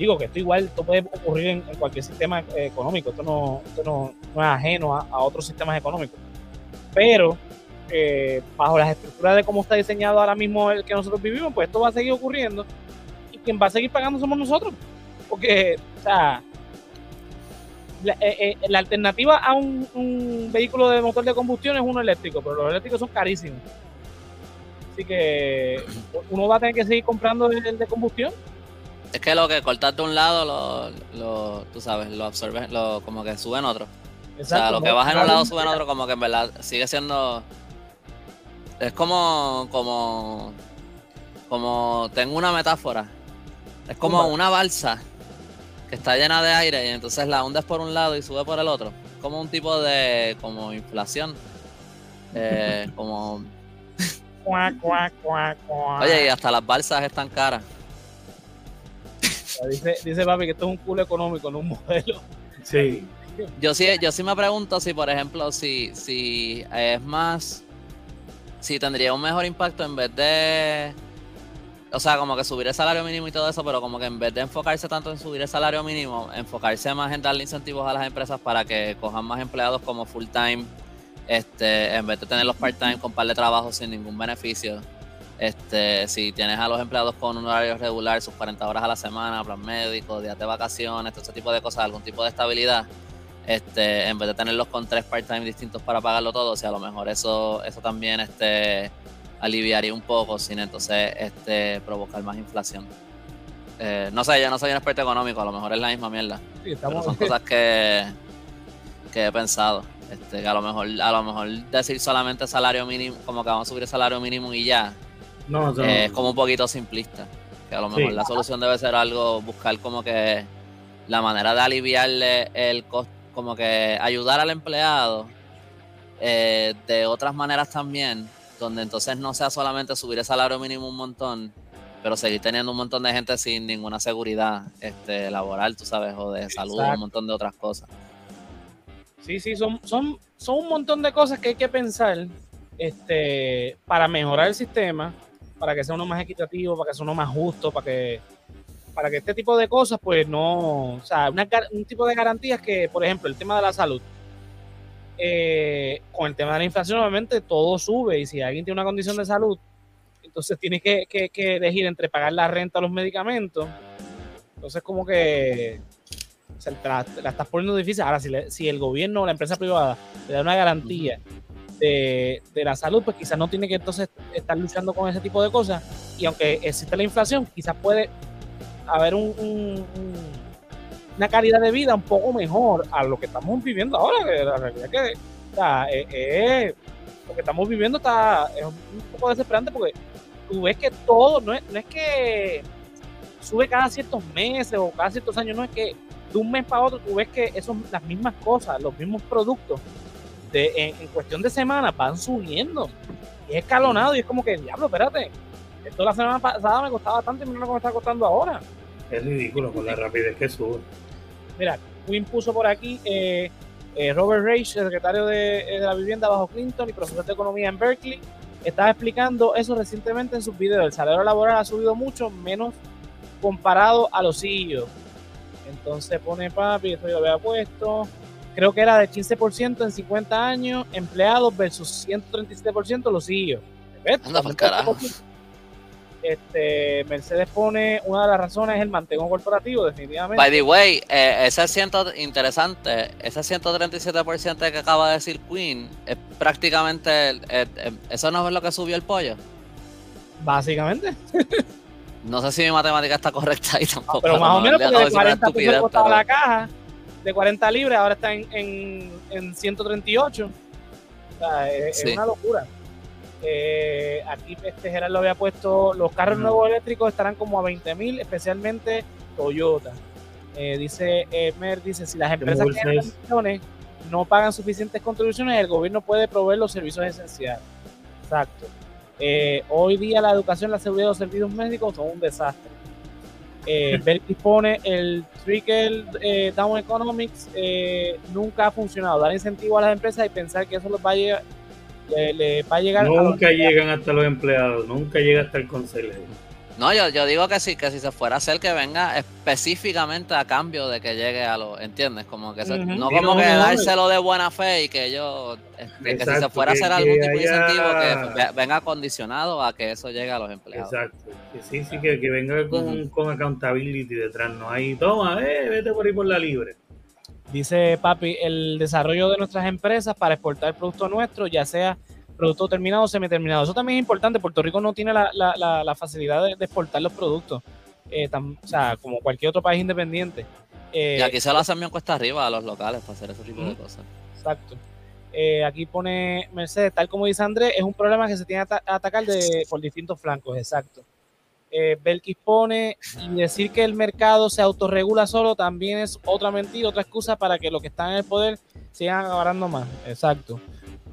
digo que esto igual esto puede ocurrir en, cualquier sistema económico, esto no, no, es ajeno a, otros sistemas económicos. Pero eh, bajo las estructuras de cómo está diseñado ahora mismo el que nosotros vivimos, pues esto va a seguir ocurriendo y quien va a seguir pagando somos nosotros. Porque, o sea, la, eh, eh, alternativa a un, vehículo de motor de combustión es uno eléctrico, pero los eléctricos son carísimos. Así que uno va a tener que seguir comprando el de combustión es que lo que cortas de un lado, lo, lo, tú sabes, lo absorbes, lo, como que sube en otro. o sea, lo que baja en un lado sube en otro, como que en verdad sigue siendo. Es como. como. como. Tengo una metáfora. Es como una balsa que está llena de aire y entonces la hundes por un lado y sube por el otro. Como un tipo de. como inflación. Eh, como. Oye, y hasta las balsas están caras. Dice, dice papi que esto es un culo económico, no un modelo. Sí. Yo sí, yo sí me pregunto si, por ejemplo, si, si es más, si tendría un mejor impacto en vez de, o sea, como que subir el salario mínimo y todo eso, pero como que en vez de enfocarse tanto en subir el salario mínimo, enfocarse más en darle incentivos a las empresas para que cojan más empleados como full time, este, en vez de tener los part time con par de trabajo sin ningún beneficio. Este, si tienes a los empleados con un horario regular, sus 40 horas a la semana, plan médico, días de vacaciones, todo ese tipo de cosas, algún tipo de estabilidad, este, en vez de tenerlos con tres part-time distintos para pagarlo todo, o sea, a lo mejor eso, eso también este, aliviaría un poco sin entonces este, provocar más inflación. Eh, no sé, yo no soy un experto económico, a lo mejor es la misma mierda. son cosas que, que he pensado. Este, que a lo mejor, a lo mejor decir solamente salario mínimo, como que vamos a subir el salario mínimo y ya, no, es como un poquito simplista. Que a lo mejor la solución debe ser algo, buscar como que la manera de aliviarle el costo, como que ayudar al empleado eh, de otras maneras también, donde entonces no sea solamente subir el salario mínimo un montón, pero seguir teniendo un montón de gente sin ninguna seguridad este, laboral, tú sabes, o de salud, un montón de otras cosas. Sí, sí, son, son, son un montón de cosas que hay que pensar este, para mejorar el sistema, para que sea uno más equitativo, para que sea uno más justo, para que, para que este tipo de cosas, pues no, o sea, un tipo de garantías que, por ejemplo, el tema de la salud, eh, con el tema de la inflación, obviamente todo sube y si alguien tiene una condición de salud, entonces tiene que, elegir entre pagar la renta o los medicamentos. Entonces, como que la, estás poniendo difícil. Ahora, si, si el gobierno o la empresa privada le da una garantía de, la salud, pues quizás no tiene que entonces estar luchando con ese tipo de cosas. Y aunque existe la inflación, quizás puede haber un una calidad de vida un poco mejor a lo que estamos viviendo ahora. La realidad que eh, eh, lo que estamos viviendo está es un poco desesperante porque tú ves que todo, no es, no es que sube cada ciertos meses o cada ciertos años, no es que de un mes para otro tú ves que son las mismas cosas, los mismos productos de, en, cuestión de semanas van subiendo. Y es escalonado y es como que, diablo, espérate, esto la semana pasada me costaba tanto y no me está costando ahora. Es ridículo con la rapidez que sube. Mira, Quinn puso por aquí eh, eh, Robert Reich, secretario eh, de, la vivienda bajo Clinton y profesor de economía en Berkeley, estaba explicando eso recientemente en sus videos. El salario laboral ha subido mucho, menos comparado a los CEOs. Entonces pone papi, esto yo lo había puesto. Creo que era de 15% en 50 años, empleados versus 137% los CEOs. Anda por carajo. Este, Mercedes pone una de las razones es el mantengo corporativo, definitivamente. By the way, eh, ese ciento, interesante, ese 137% que acaba de decir Queen, es prácticamente, ¿eso no es lo que subió el pollo? Básicamente. no sé si mi matemática está correcta ahí tampoco. pero más o menos porque de 40 pesos costaba la caja, de 40 libras, ahora está en, en, 138. O sea, es una locura. Eh, aquí este Gerardo había puesto, los carros nuevos eléctricos estarán como a 20 mil, especialmente Toyota. Eh, dice Emer, dice, si las empresas que no pagan suficientes contribuciones, el gobierno puede proveer los servicios esenciales. Exacto. Eh, hoy día la educación, la seguridad y los servicios médicos son un desastre. Eh, pone el Trickle eh, Down Economics nunca ha funcionado. Dar incentivo a las empresas y pensar que eso los va a llevar le, va a llegar. Nunca llegan hasta los empleados, nunca llega hasta el consejo. No, yo, yo digo que sí, que si se fuera a hacer que venga específicamente a cambio de que llegue a los, ¿entiendes? Como que no como que dárselo de buena fe y que ellos, este, que si se fuera a hacer algún tipo de incentivo, que venga condicionado a que eso llegue a los empleados. Exacto, que sí, sí, que, venga con, con accountability detrás, no hay, toma, eh, vete por ahí por la libre. Dice Papi, el desarrollo de nuestras empresas para exportar el producto nuestro, ya sea producto terminado o semiterminado. Eso también es importante. Puerto Rico no tiene la, facilidad de, exportar los productos, eh, o sea, como cualquier otro país independiente. Eh, y aquí se lo hacen bien cuesta arriba a los locales para hacer ese tipo de cosas. Exacto. Eh, aquí pone Mercedes, tal como dice Andrés, es un problema que se tiene que atacar de, por distintos flancos, exacto eh, Belkis pone y decir que el mercado se autorregula solo también es otra mentira, otra excusa para que los que están en el poder sigan agarrando más. Exacto.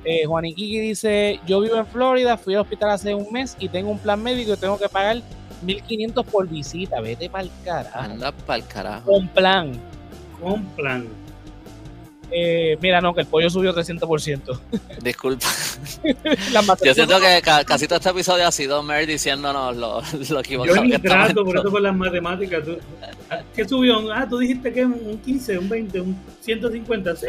Eh, Juan Iquiqui dice, yo vivo en Florida, fui al hospital hace un mes y tengo un plan médico y tengo que pagar 1.500 por visita. Vete para el carajo. Anda para el carajo. Con plan. Con plan. Eh, mira, no, que el pollo subió 300%. Disculpa. Yo siento que casi todo este episodio ha sido Mer diciéndonos lo, lo que Yo ni trato, por eso con las matemáticas. ¿Qué subió? Ah, tú dijiste que un 15, un 20, un 150. Sí.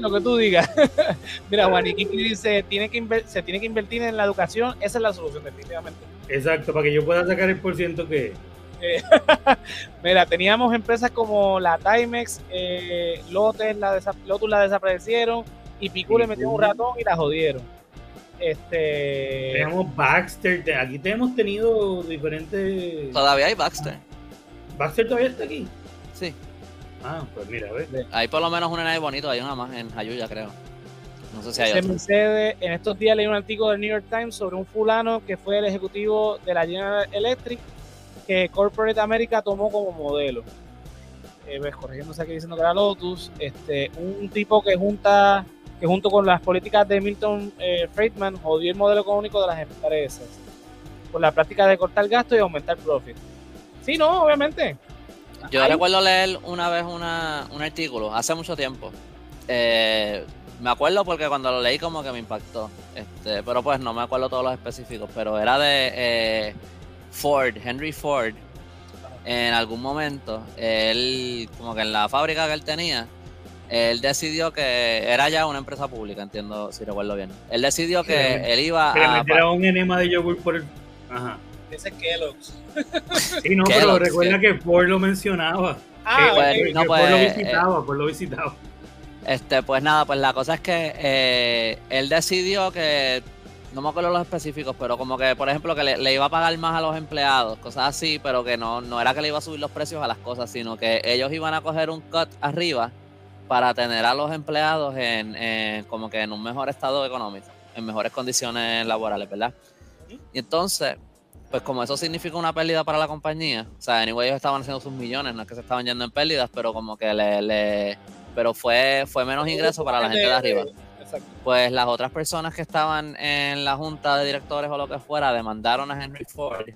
lo que tú digas. Mira, Juan dice, tiene que se tiene que invertir en la educación. Esa es la solución, definitivamente. Exacto, para que yo pueda sacar el por ciento que mira, teníamos empresas como la Timex, eh, Lotus, la Lotus la desaparecieron y Picu le metió un ratón y la jodieron. Este... Tenemos Baxter, aquí te hemos tenido diferentes... Todavía hay Baxter. ¿Baxter todavía está aquí? Sí. Ah, pues mira, a ver. Hay por lo menos una nave bonito, hay una más en Ayuya, creo. No sé si hay otra. en estos días leí un artículo del New York Times sobre un fulano que fue el ejecutivo de la General Electric que Corporate America tomó como modelo. Eh, ves, corrigiéndose aquí diciendo que era Lotus, este, un tipo que junta que junto con las políticas de Milton eh, Friedman jodió el modelo económico de las empresas por la práctica de cortar gastos y aumentar profit. Sí, no, obviamente. Yo recuerdo leer una vez una, un artículo, hace mucho tiempo. Eh, me acuerdo porque cuando lo leí como que me impactó. Este, pero pues no me acuerdo todos los específicos. Pero era de eh, Ford, Henry Ford. En algún momento, él, como que en la fábrica que él tenía, él decidió que era ya una empresa pública, entiendo si recuerdo bien. Él decidió que él iba que a. Le un enema de yogur por el. Ajá. Ese Kellogg's. Sí, no, pero recuerda que Ford lo mencionaba. Ah, pues, no, pues, Ford lo eh, visitaba, Ford lo visitaba. Este, pues nada, pues la cosa es que eh, él decidió que, no me acuerdo los específicos, pero como que, por ejemplo, que le, iba a pagar más a los empleados, cosas así, pero que no, no era que le iba a subir los precios a las cosas, sino que ellos iban a coger un cut arriba para tener a los empleados en, como que en un mejor estado económico, en mejores condiciones laborales, ¿verdad? Y entonces, pues como eso significa una pérdida para la compañía, o sea, anyway ellos estaban haciendo sus millones, no es que se estaban yendo en pérdidas, pero como que le pero fue, fue menos ingreso para la gente de arriba. Pues las otras personas que estaban en la junta de directores o lo que fuera demandaron a Henry Ford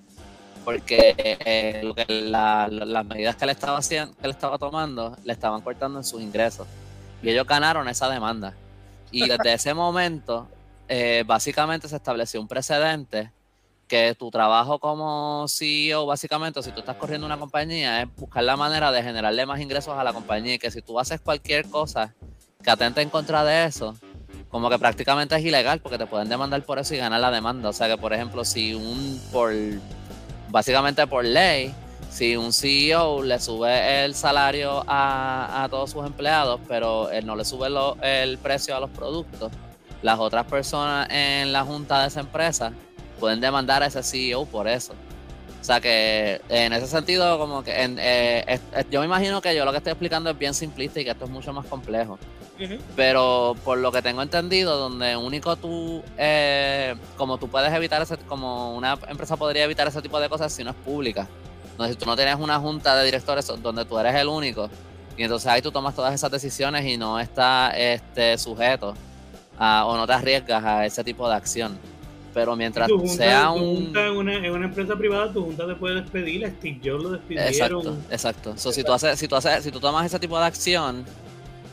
porque eh, las medidas que le estaba haciendo, que le estaba tomando le estaban cortando en sus ingresos. Y ellos ganaron esa demanda. Y desde ese momento eh, básicamente se estableció un precedente que tu trabajo como CEO, básicamente, si tú estás corriendo una compañía, es buscar la manera de generarle más ingresos a la compañía y que si tú haces cualquier cosa que atente en contra de eso, como que prácticamente es ilegal porque te pueden demandar por eso y ganar la demanda. O sea que, por ejemplo, si un, por, básicamente por ley, si un CEO le sube el salario a, todos sus empleados, pero él no le sube el precio a los productos, las otras personas en la junta de esa empresa pueden demandar a ese CEO por eso. O sea que en ese sentido, como que eh, yo me imagino que yo lo que estoy explicando es bien simplista y que esto es mucho más complejo. Pero por lo que tengo entendido, donde único tú, eh, como tú puedes evitar ese, como una empresa podría evitar ese tipo de cosas si no es pública. Entonces, si tú no tienes una junta de directores donde tú eres el único, y entonces ahí tú tomas todas esas decisiones y no estás este, sujeto o no te arriesgas a ese tipo de acción. Pero mientras sea un. en, una, empresa privada, tu junta te puede despedir. Steve Jobs lo despidieron. Exacto, exacto. si, tú haces, si, tú haces, si tú tomas ese tipo de acción,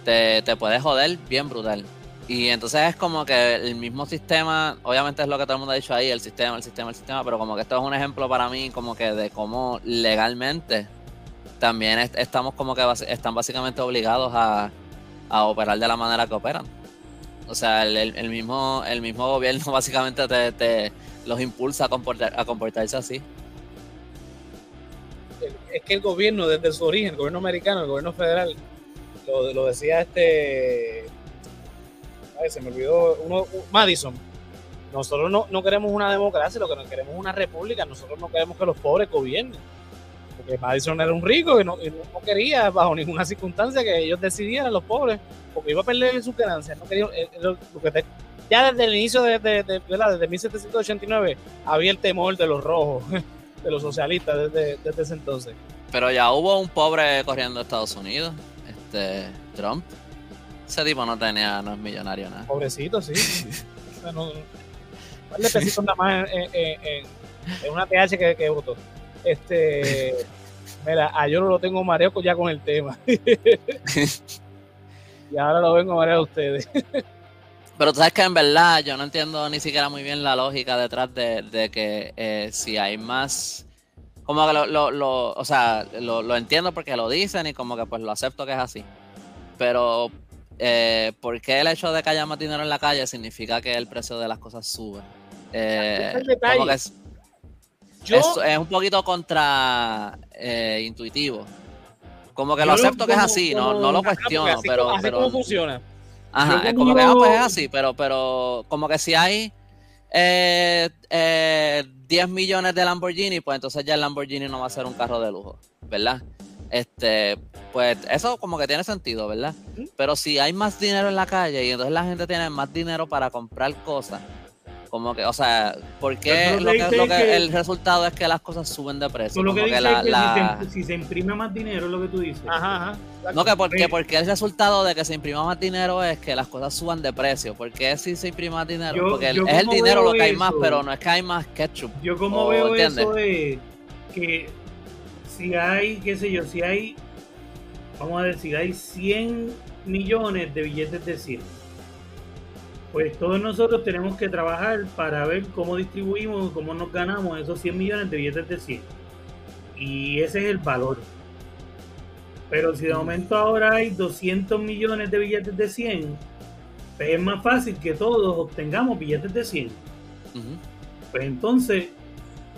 te, te puedes joder bien brutal. Y entonces es como que el mismo sistema, obviamente es lo que todo el mundo ha dicho ahí, el sistema, el sistema, el sistema, pero como que esto es un ejemplo para mí como que de cómo legalmente también estamos como que están básicamente obligados a, a operar de la manera que operan. O sea, el, mismo, el mismo gobierno básicamente te, los impulsa a, comportar, a comportarse así. Es que el gobierno, desde su origen, el gobierno americano, el gobierno federal, lo, decía este. Se me olvidó. Uno, Madison. Nosotros no, no queremos una democracia, lo que no queremos es una república. Nosotros no queremos que los pobres gobiernen porque Madison era un rico y no, no, quería bajo ninguna circunstancia que ellos decidieran los pobres, porque iba a perder sus ganancias. No quería, eh, ya desde el inicio de, de, de, desde 1789 había el temor de los rojos, de los socialistas desde, desde ese entonces. Pero ya hubo un pobre corriendo a Estados Unidos, este Trump. Ese tipo no tenía, no es millonario nada. Pobrecito, sí. bueno, ¿Cuál de pesitos nada más en, en, en, una TH que, que votó? Este, mira, a yo no lo tengo mareo ya con el tema. y ahora lo vengo mareado a ustedes. Pero tú sabes que en verdad yo no entiendo ni siquiera muy bien la lógica detrás de, que eh, si hay más como que lo, lo, o sea, lo, entiendo porque lo dicen y como que pues lo acepto que es así. Pero, eh, ¿por qué el hecho de que haya más dinero en la calle significa que el precio de las cosas sube? Eh, como que es, es, un poquito contra eh, intuitivo. Como que lo acepto que es así, no, no lo cuestiono, pero, así pero. funciona. Ajá, es como que ah, pues es así, pero, pero como que si hay eh, 10 eh, millones de Lamborghini, pues entonces ya el Lamborghini no va a ser un carro de lujo, ¿verdad? Este, pues eso como que tiene sentido, ¿verdad? Pero si hay más dinero en la calle y entonces la gente tiene más dinero para comprar cosas, Como que, o sea, ¿por qué lo que, lo que que- el resultado es que las cosas suben de precio? Tú lo que Como que dices la- es que la- si, se, si se imprime más dinero, es lo que tú dices. Ajá, ajá. No, que porque, porque el resultado de que se imprima más dinero es que las cosas suban de precio. ¿Por qué si se imprime más dinero? Yo- porque yo es el dinero lo que hay más, pero no es que hay más ketchup. Yo como veo ¿entiendes? eso es que si hay, qué sé yo, si hay, vamos a decir, hay 100 millones de billetes de 100, pues todos nosotros tenemos que trabajar para ver cómo distribuimos, cómo nos ganamos esos 100 millones de billetes de 100. Y ese es el valor. Pero si de momento ahora hay 200 millones de billetes de 100, pues es más fácil que todos obtengamos billetes de 100. Ujú. Pues entonces,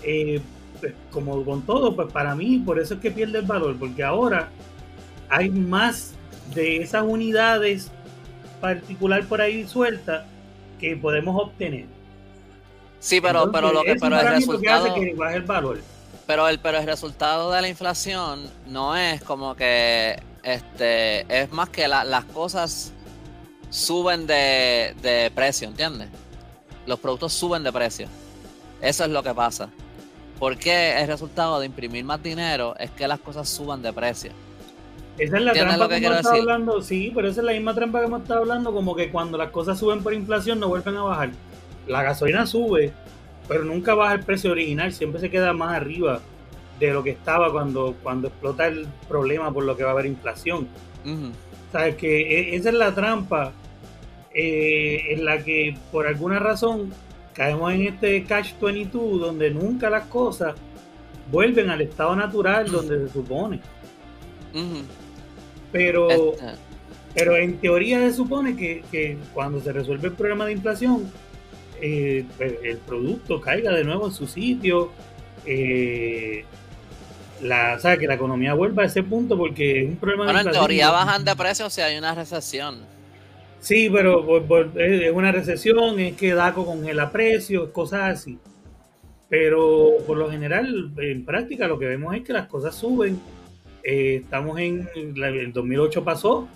eh, pues, como con todo, pues para mí, por eso es que pierde el valor, porque ahora hay más de esas unidades particular por ahí sueltas que podemos obtener. Sí, pero, Entonces, pero lo que, pero el resultado, que baje el valor. pero el, pero el resultado de la inflación no es como que, este, es más que la- las cosas suben de, de precio, ¿entiendes? Los productos suben de precio. Eso es lo que pasa. Porque el resultado de imprimir más dinero es que las cosas suban de precio. Esa es la ¿Entiendes trampa que hemos estado hablando, sí, pero esa es la misma trampa que hemos estado hablando, como que cuando las cosas suben por inflación no vuelven a bajar. La gasolina sube, pero nunca baja el precio original, siempre se queda más arriba de lo que estaba cuando, cuando explota el problema por lo que va a haber inflación. Ujú. ¿Sabes? Que esa es la trampa eh, en la que por alguna razón caemos en este catch 22 donde nunca las cosas vuelven al estado natural donde se supone. Ujú. Pero, pero en teoría se supone que, que cuando se resuelve el problema de inflación, eh, pues, el producto caiga de nuevo en su sitio. eh, la, o sea, que la economía vuelva a ese punto porque es un problema bueno, de en inflación. teoría bajan de precio si hay una recesión. Sí, pero por- por- es es una recesión, es que DACO congela precios, cosas así. Pero por lo general, en práctica, lo que vemos es que las cosas suben. Eh, estamos en la- el 2008 pasó,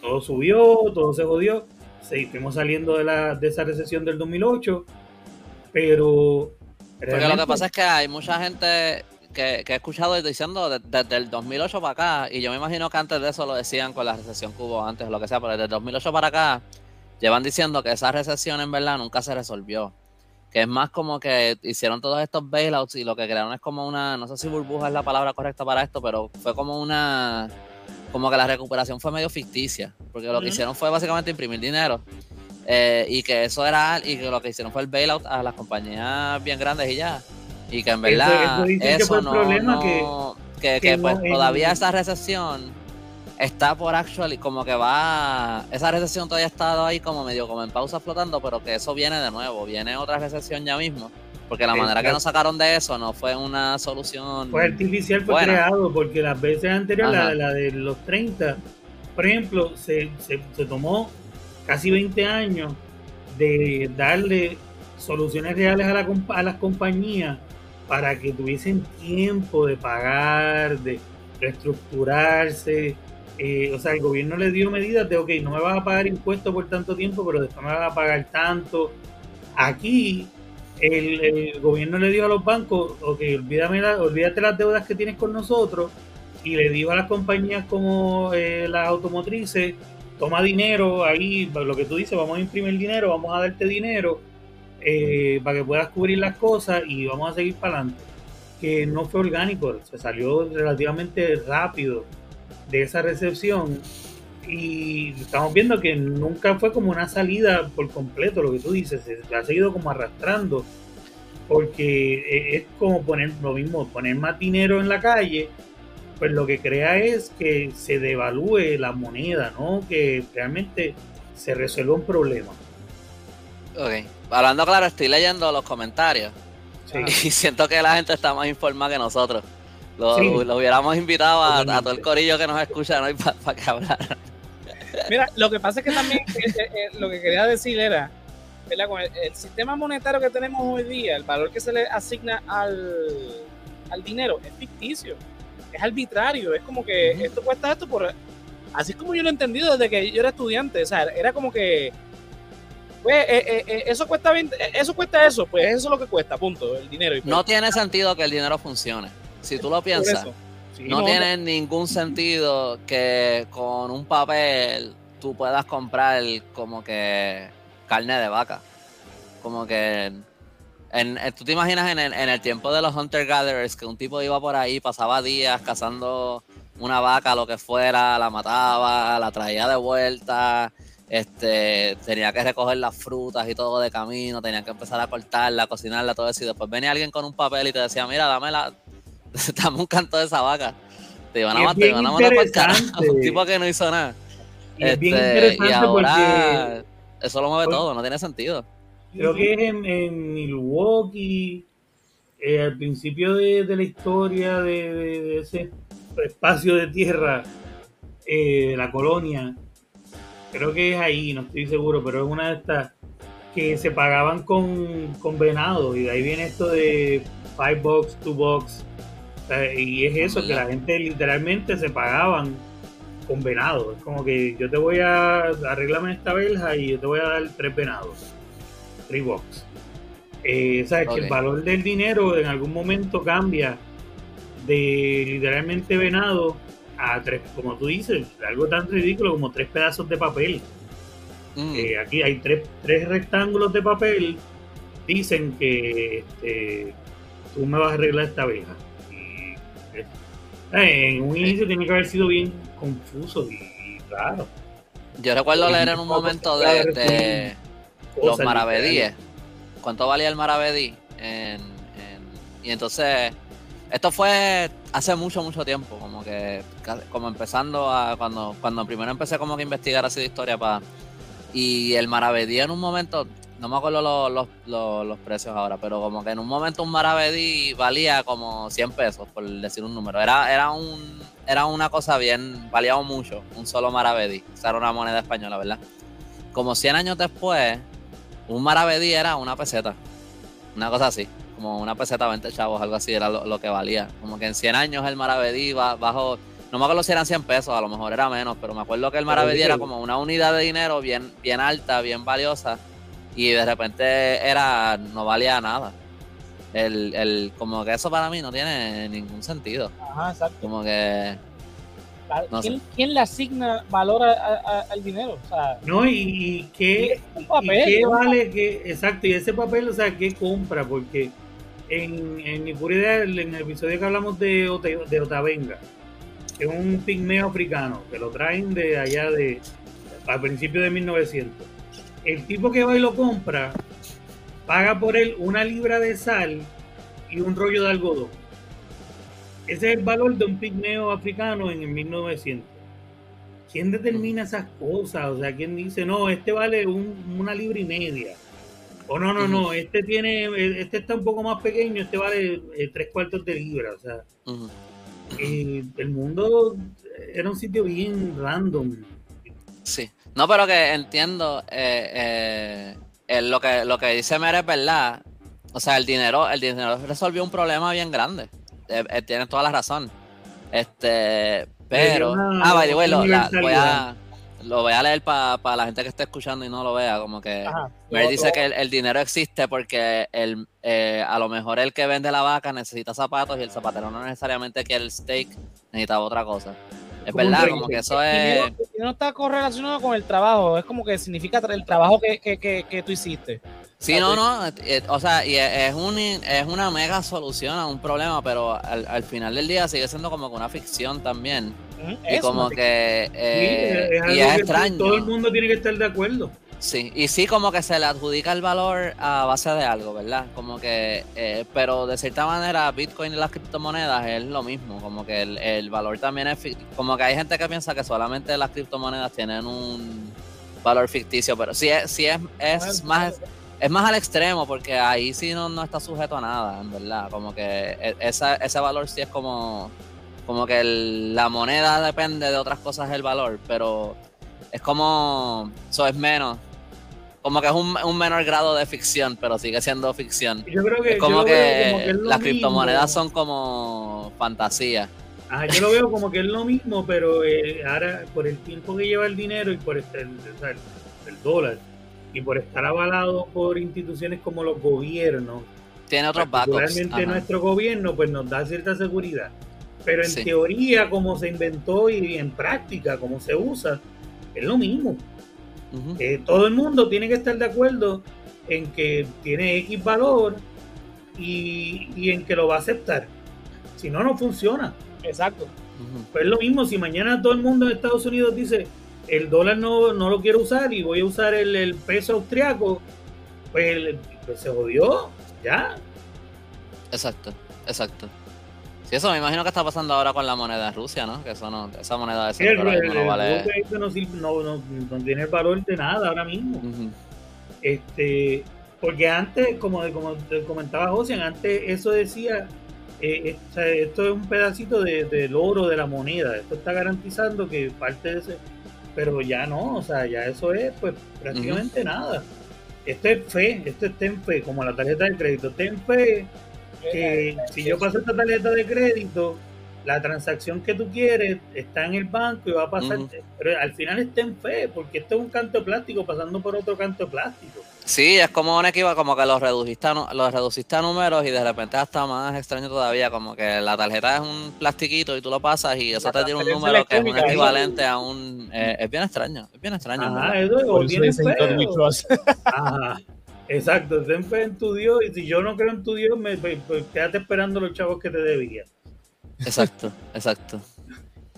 todo subió, todo se jodió. Sí, fuimos saliendo de, la, de esa recesión del 2008, pero... Porque lo que pasa es que hay mucha gente que, que he escuchado diciendo de- desde el 2008 para acá, y yo me imagino que antes de eso lo decían con la recesión que hubo antes o lo que sea, pero desde el 2008 para acá llevan diciendo que esa recesión en verdad nunca se resolvió. Que es más como que hicieron todos estos bailouts y lo que crearon es como una, no sé si burbuja es la palabra correcta para esto, pero fue como una, como que la recuperación fue medio ficticia, porque lo que hicieron fue básicamente imprimir dinero. eh, y que eso era, y que lo que hicieron fue el bailout a las compañías bien grandes y ya. Y que en Eso- verdad eso eso, el no, problema no- que- que, que que, pues todavía esa recesión está por actually, como que va, esa recesión todavía está ahí como medio como en pausa flotando, pero que eso viene de nuevo, viene otra recesión ya mismo, porque la manera que nos sacaron de eso no fue una solución. Fue artificial, fue Buena. creado, porque las veces anteriores, la, la de los 30, por ejemplo, se, se- se tomó casi 20 años de darle soluciones reales a, la a las compañías para que tuviesen tiempo de pagar, de reestructurarse. Eh, o sea, el gobierno le dio medidas de, ok, no me vas a pagar impuestos por tanto tiempo, pero después me vas a pagar tanto. Aquí el, gobierno le dio a los bancos, ok, olvídame olvídate las deudas que tienes con nosotros, y le dijo a las compañías como eh, las automotrices, toma dinero, ahí, lo que tú dices, vamos a imprimir dinero, vamos a darte dinero eh, para que puedas cubrir las cosas y vamos a seguir para adelante. Que no fue orgánico, se salió relativamente rápido de esa recepción y estamos viendo que nunca fue como una salida por completo, lo que tú dices, se ha seguido como arrastrando, porque e- es como poner lo mismo, poner más dinero en la calle, pues lo que crea es que se devalúe la moneda, ¿no? Que realmente se resuelva un problema. Ok. Hablando claro, estoy leyendo los comentarios Sí. y siento que la gente está más informada que nosotros. Lo, Sí. lo hubiéramos invitado a, a todo el corillo que nos escucha ¿no? para que hablara. Mira, lo que pasa es que también eh, eh, eh, lo que quería decir era, ¿verdad? Con el, el sistema monetario que tenemos hoy día, el valor que se le asigna al, al dinero es ficticio, es arbitrario, es como que esto cuesta esto por... Así es como yo lo he entendido desde que yo era estudiante, o sea, era como que, pues eh, eh, eso cuesta 20, eso cuesta eso, pues eso es lo que cuesta, punto, el dinero. Y pues, no tiene sentido que el dinero funcione. Si tú lo piensas, no, tiene ningún sentido que con un papel tú puedas comprar como que carne de vaca. Como que en, tú te imaginas en el, tiempo de los hunter gatherers que un tipo iba por ahí, pasaba días cazando una vaca, lo que fuera, la mataba, la traía de vuelta, este, tenía que recoger las frutas y todo de camino, tenía que empezar a cortarla, cocinarla, todo eso, y después venía alguien con un papel y te decía, mira, dame dame un canto de esa vaca. Te iban a matar, te iban a matar por Un tipo que no hizo nada. Y, este, y ahora eso lo mueve todo, no tiene sentido. Creo que es en, Milwaukee, eh, al principio de, la historia de, ese espacio de tierra, eh, de la colonia, creo que es ahí, no estoy seguro, pero es una de estas que se pagaban con, con venado y de ahí viene esto de five bucks, two bucks y es eso, que la gente literalmente se pagaban con venado. Es como que yo te voy a arreglarme esta verja y yo te voy a dar tres venados. Three box. Eh, sabes que el valor del dinero en algún momento cambia de literalmente venado a tres, como tú dices, algo tan ridículo como tres pedazos de papel. Mm. Eh, aquí hay tres, tres rectángulos de papel. Dicen que este, tú me vas a arreglar esta eh, en un inicio tiene que haber sido bien confuso y, raro. Yo recuerdo leer en un momento de, los maravedíes. ¿Cuánto valía el maravedí? y entonces, esto fue hace mucho, mucho tiempo, como que como empezando a, cuando, cuando primero empecé como que a investigar así de historia para... Y el maravedí en un momento, no me acuerdo los, precios ahora, pero como que en un momento un maravedí valía como 100 pesos, por decir un número. Era, era, un, era una cosa bien, valía mucho, un solo maravedí. O sea, era una moneda española, ¿verdad? Como 100 años después, un maravedí era una peseta. Una cosa así, como una peseta 20 chavos, algo así era lo, que valía. Como que en 100 años el maravedí bajo... No me acuerdo si eran 100 pesos, a lo mejor era menos, pero me acuerdo que el maravedí era como una unidad de dinero bien, bien alta, bien valiosa y de repente era no valía nada. El, el, como que eso para mí no tiene ningún sentido. Ajá, exacto. Como que. ¿Quién, le asigna valor al dinero? O sea, no, y, qué, qué vale, que, exacto, y ese papel, o sea, ¿qué compra? Porque en, en mi pura idea, en el episodio que hablamos de, de Otavenga, es un pigmeo africano, que lo traen de allá de, al principio de 1900 el tipo que va y lo compra paga por él una libra de sal y un rollo de algodón. Ese es el valor de un pigmeo africano en el 1900. ¿Quién determina esas cosas? O sea, ¿quién dice, no, este vale una libra y media? O no, no, no, este tiene, este está un poco más pequeño, este vale eh, tres cuartos de libra. O sea, eh, el mundo era un sitio bien random. Sí. No, pero que entiendo eh, eh, lo que lo que dice Mere es verdad. O sea, el dinero, el dinero resolvió un problema bien grande. Eh, tienes toda la razón. Este, pero. ah, by the way, lo, voy a, lo voy a leer para la gente que esté escuchando y no lo vea. Como que Mere dice que el, dinero existe porque el, a lo mejor el que vende la vaca necesita zapatos y el zapatero no necesariamente quiere el steak, necesita otra cosa. Es verdad, como que eso es. No, está correlacionado con el trabajo, es como que significa el trabajo que, que, que, tú hiciste. Sí, no, no, eh, o sea, y es, un, es una mega solución a un problema, pero al, final del día sigue siendo como que una ficción también. y como que. Eh, y es extraño. Todo el mundo tiene que estar de acuerdo. Sí, y sí como que se le adjudica el valor a base de algo, ¿verdad? Como que, eh, pero de cierta manera Bitcoin y las criptomonedas es lo mismo, como que el, valor también es, como que hay gente que piensa que solamente las criptomonedas tienen un valor ficticio, pero sí es, sí es, es más... Es más al extremo porque ahí sí no, no está sujeto a nada, en verdad. Como que e, esa, ese valor sí es como, como que la moneda depende de otras cosas el valor, pero es como, eso es menos, como que es un, menor grado de ficción, pero sigue siendo ficción. Yo creo que, es como, que, las criptomonedas son como fantasía. Ajá, yo lo veo como que es lo mismo, pero eh, ahora por el tiempo que lleva el dinero y por este, el, dólar, y por estar avalado por instituciones como los gobiernos, tiene otros particularmente nuestro gobierno, pues nos da cierta seguridad. Pero en teoría, como se inventó y en práctica, como se usa, es lo mismo. Eh, todo el mundo tiene que estar de acuerdo en que tiene X valor y, en que lo va a aceptar. Si no, no funciona. Exacto. Pues es lo mismo, si mañana todo el mundo en Estados Unidos dice el dólar no, no lo quiero usar y voy a usar el, peso austriaco, pues, pues, se jodió, ya. Exacto, exacto. Sí, eso me imagino que está pasando ahora con la moneda de Rusia, ¿no? Que eso no, esa moneda de ese no vale. No, no, no, tiene el valor de nada ahora mismo. Este, porque antes, como, como te comentaba José, antes eso decía, eh, esto es un pedacito de, del oro de la moneda, esto está garantizando que parte de ese, pero ya no, o sea, ya eso es pues prácticamente nada. Esto es fe, esto es ten fe, como la tarjeta de crédito, ten fe que si yo paso esta tarjeta de crédito, la transacción que tú quieres está en el banco y va a pasar, pero al final está en fe, porque esto es un canto de plástico pasando por otro canto de plástico. Sí, es como un equipo, como que los reduciste, a, los reduciste a números y de repente hasta más extraño todavía, como que la tarjeta es un plastiquito y tú lo pasas y eso te tiene un número que es un equivalente a un... Eh, es bien extraño, es bien extraño. Ajá, eso es Ajá. Exacto, ten fe en tu Dios y si yo no creo en tu Dios, me, pues, pues, quédate esperando los chavos que te debían. Exacto, exacto.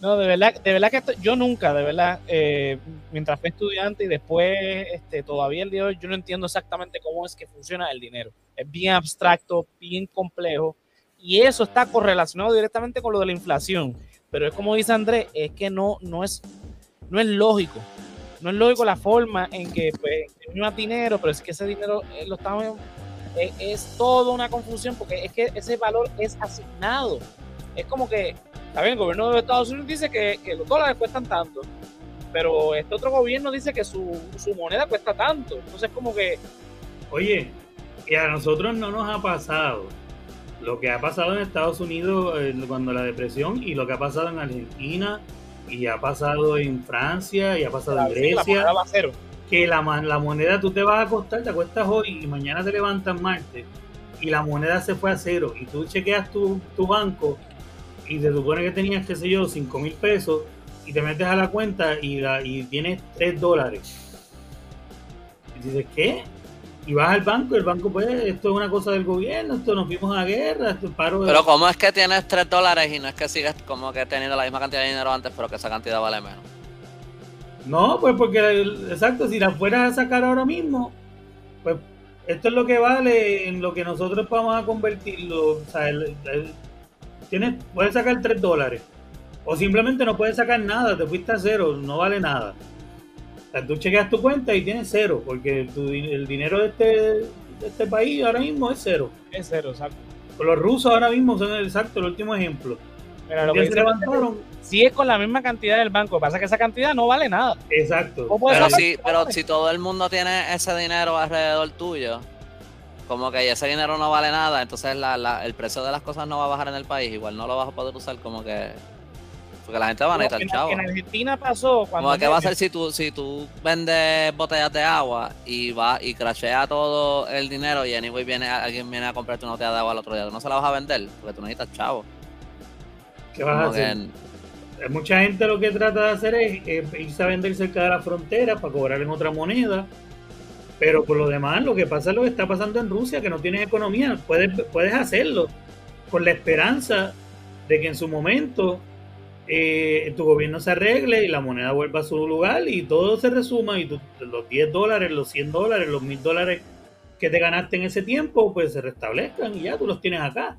No, de verdad, de verdad que yo nunca, de verdad, eh, mientras fui estudiante y después, este, todavía el día de hoy, yo no entiendo exactamente cómo es que funciona el dinero. Es bien abstracto, bien complejo, y eso está correlacionado directamente con lo de la inflación. Pero es como dice Andrés, es que no, no, es, no es lógico. No es lógico la forma en que pues, más dinero, pero es que ese dinero eh, lo estamos, es, es toda una confusión porque es que ese valor es asignado. Es como que bien, el gobierno de Estados Unidos dice que, los dólares cuestan tanto, pero este otro gobierno dice que su, moneda cuesta tanto. Entonces, como que. Oye, y a nosotros no nos ha pasado lo que ha pasado en Estados Unidos eh, cuando la depresión y lo que ha pasado en Argentina y ha pasado en Francia y ha pasado en Grecia. Que la, la moneda tú te vas a acostar, te acuestas hoy y mañana te levantas martes y la moneda se fue a cero y tú chequeas tu, tu banco y te supone que tenías, qué sé yo, 5 mil pesos y te metes a la cuenta y, la, y tienes 3 dólares. Y dices, ¿qué? Y vas al banco y el banco, pues, esto es una cosa del gobierno, esto nos fuimos a guerra, esto es paro Pero ¿cómo es que tienes 3 dólares y no es que sigues como que teniendo la misma cantidad de dinero antes, pero que esa cantidad vale menos? No, pues porque, exacto, si la fueras a sacar ahora mismo, pues esto es lo que vale en lo que nosotros vamos a convertirlo. O sea, el, tienes, puedes sacar 3 dólares. O simplemente no puedes sacar nada, te fuiste a cero, no vale nada. O sea, tú chequeas tu cuenta y tienes cero, porque el dinero de este, de este país ahora mismo es cero. Es cero, exacto. Los rusos ahora mismo son exacto el último ejemplo. Mira, lo que se levantaron. Si es con la misma cantidad del banco, pasa que esa cantidad no vale nada. Exacto. Pero, si, pero si todo el mundo tiene ese dinero alrededor tuyo, como que ese dinero no vale nada, entonces el precio de las cosas no va a bajar en el país, igual no lo vas a poder usar como que... Porque la gente va a necesitar chavo. En Argentina pasó cuando... ¿Qué va a hacer si tú, si tú vendes botellas de agua y va y crashea todo el dinero y anyway viene, alguien viene a comprarte una botella de agua al otro día? ¿No se la vas a vender? Porque tú necesitas chavo. ¿Qué vas a hacer? Mucha gente lo que trata de hacer es irse a vender cerca de la frontera para cobrar en otra moneda pero por lo demás, lo que pasa es lo que está pasando en Rusia, que no tienes economía. Puedes, puedes hacerlo con la esperanza de que en su momento eh, tu gobierno se arregle y la moneda vuelva a su lugar y todo se resuma y los 10 dólares, los 100 dólares, los 1000 dólares que te ganaste en ese tiempo, pues se restablezcan y ya tú los tienes acá.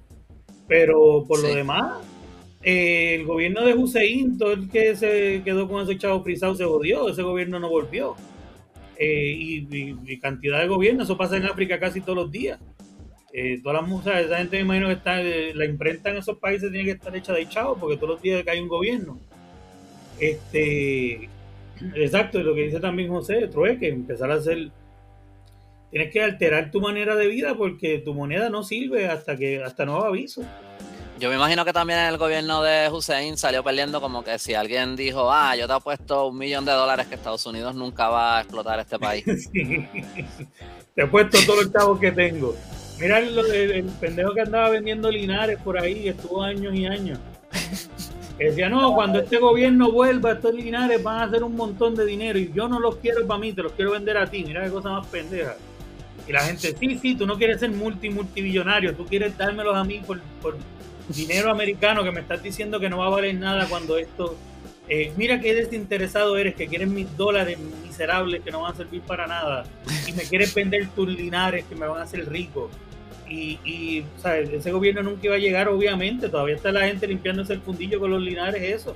Pero por lo demás, eh, el gobierno de Hussein, todo el que se quedó con ese chavo frisado se jodió, ese gobierno no volvió. Eh, y, cantidad de gobierno, eso pasa en África casi todos los días. Eh, todas las musas, esa gente me imagino que está, eh, la imprenta en esos países tiene que estar hecha de chavo porque todos los días que hay un gobierno. Este, exacto, lo que dice también José, que empezar a hacer, tienes que alterar tu manera de vida porque tu moneda no sirve hasta que, hasta nuevo aviso. Yo me imagino que también el gobierno de Hussein salió perdiendo como que si alguien dijo, ah, yo te apuesto un millón de dólares que Estados Unidos nunca va a explotar este país. Sí. Te he puesto todos los chavos que tengo. Mira el, el- el pendejo que andaba vendiendo Linares por ahí, estuvo años y años. Que decía, no, cuando este gobierno vuelva, estos Linares van a hacer un montón de dinero y yo no los quiero para mí, te los quiero vender a ti. Mira qué cosa más pendeja. Y la gente, sí, sí, tú no quieres ser multi, multibillonario, tú quieres dármelos a mí por, por dinero americano que me estás diciendo que no va a valer nada cuando esto... eh, mira qué desinteresado eres, que quieres mis dólares miserables que no van a servir para nada y me quieres vender tus linares que me van a hacer rico. Y, y ¿sabes? ese gobierno nunca iba a llegar, obviamente. Todavía está la gente limpiándose el fundillo con los linares, eso.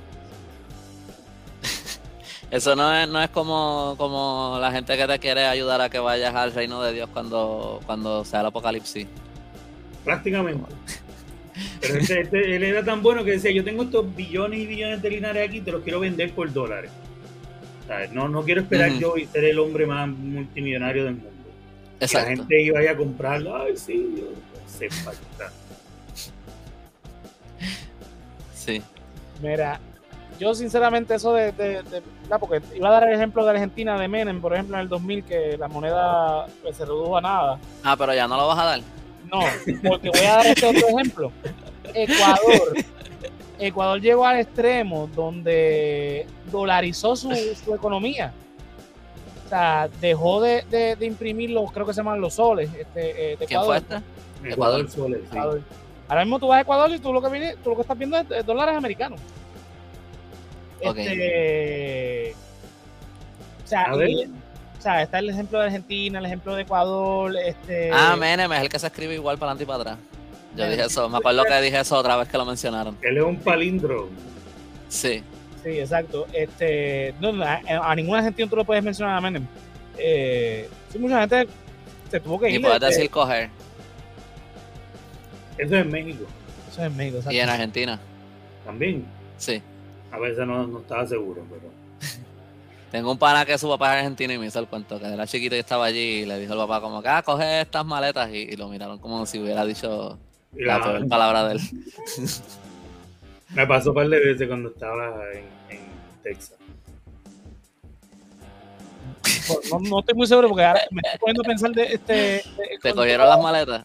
Eso no es, no es como, como la gente que te quiere ayudar a que vayas al reino de Dios cuando, cuando sea el apocalipsis. Prácticamente. Pero este- este- él era tan bueno que decía: Yo tengo estos billones y billones de linares aquí, te los quiero vender por dólares. No, no quiero esperar yo y ser el hombre más multimillonario del mundo. Y la gente iba a comprarlo. Ay, sí, yo sé falta. Sí. Mira, yo sinceramente eso de, de- de- ¿verdad? porque iba a dar el ejemplo de Argentina de Menem, por ejemplo, en el 2000, que la moneda pues, se redujo a nada. Ah, pero ya no lo vas a dar. No, porque voy a dar este otro ejemplo. Ecuador. Ecuador llegó al extremo donde dolarizó su, su economía. O sea, dejó de, de- de imprimir los, creo que se llaman los soles este, eh, de ¿Quién fue Ecuador. este? Ecuador Soles, sí. Ecuador. Ahora mismo tú vas a Ecuador y tú lo que, viene, tú lo que estás viendo es, es dólares americanos. Ok. Este, o sea, y- o sea, está el ejemplo de Argentina, el ejemplo de Ecuador, este Ah, Menem es el que se escribe igual para adelante y para atrás. Yo dije eso, me acuerdo que dije eso otra vez que lo mencionaron. Él es un palindro. Sí. Sí, exacto. Este, no, no, a, a ningún argentino tú lo puedes mencionar a Menem. Eh, sí, mucha gente se tuvo que Y ir. puedes este, decir coger. Eso es en México Eso es en México, exacto. Y en Argentina. también. Sí. A veces no, no estaba seguro, pero. Tengo un pana que su papá es argentino y me hizo el cuento que era chiquito y estaba allí y le dijo al papá como que, ah, coge estas maletas y, y lo miraron como si hubiera dicho y la la- peor palabra de él. me pasó un par de veces cuando estaba en, en Texas. No, no estoy muy seguro porque ahora me estoy poniendo a pensar de este. de- ¿Te cogieron las maletas?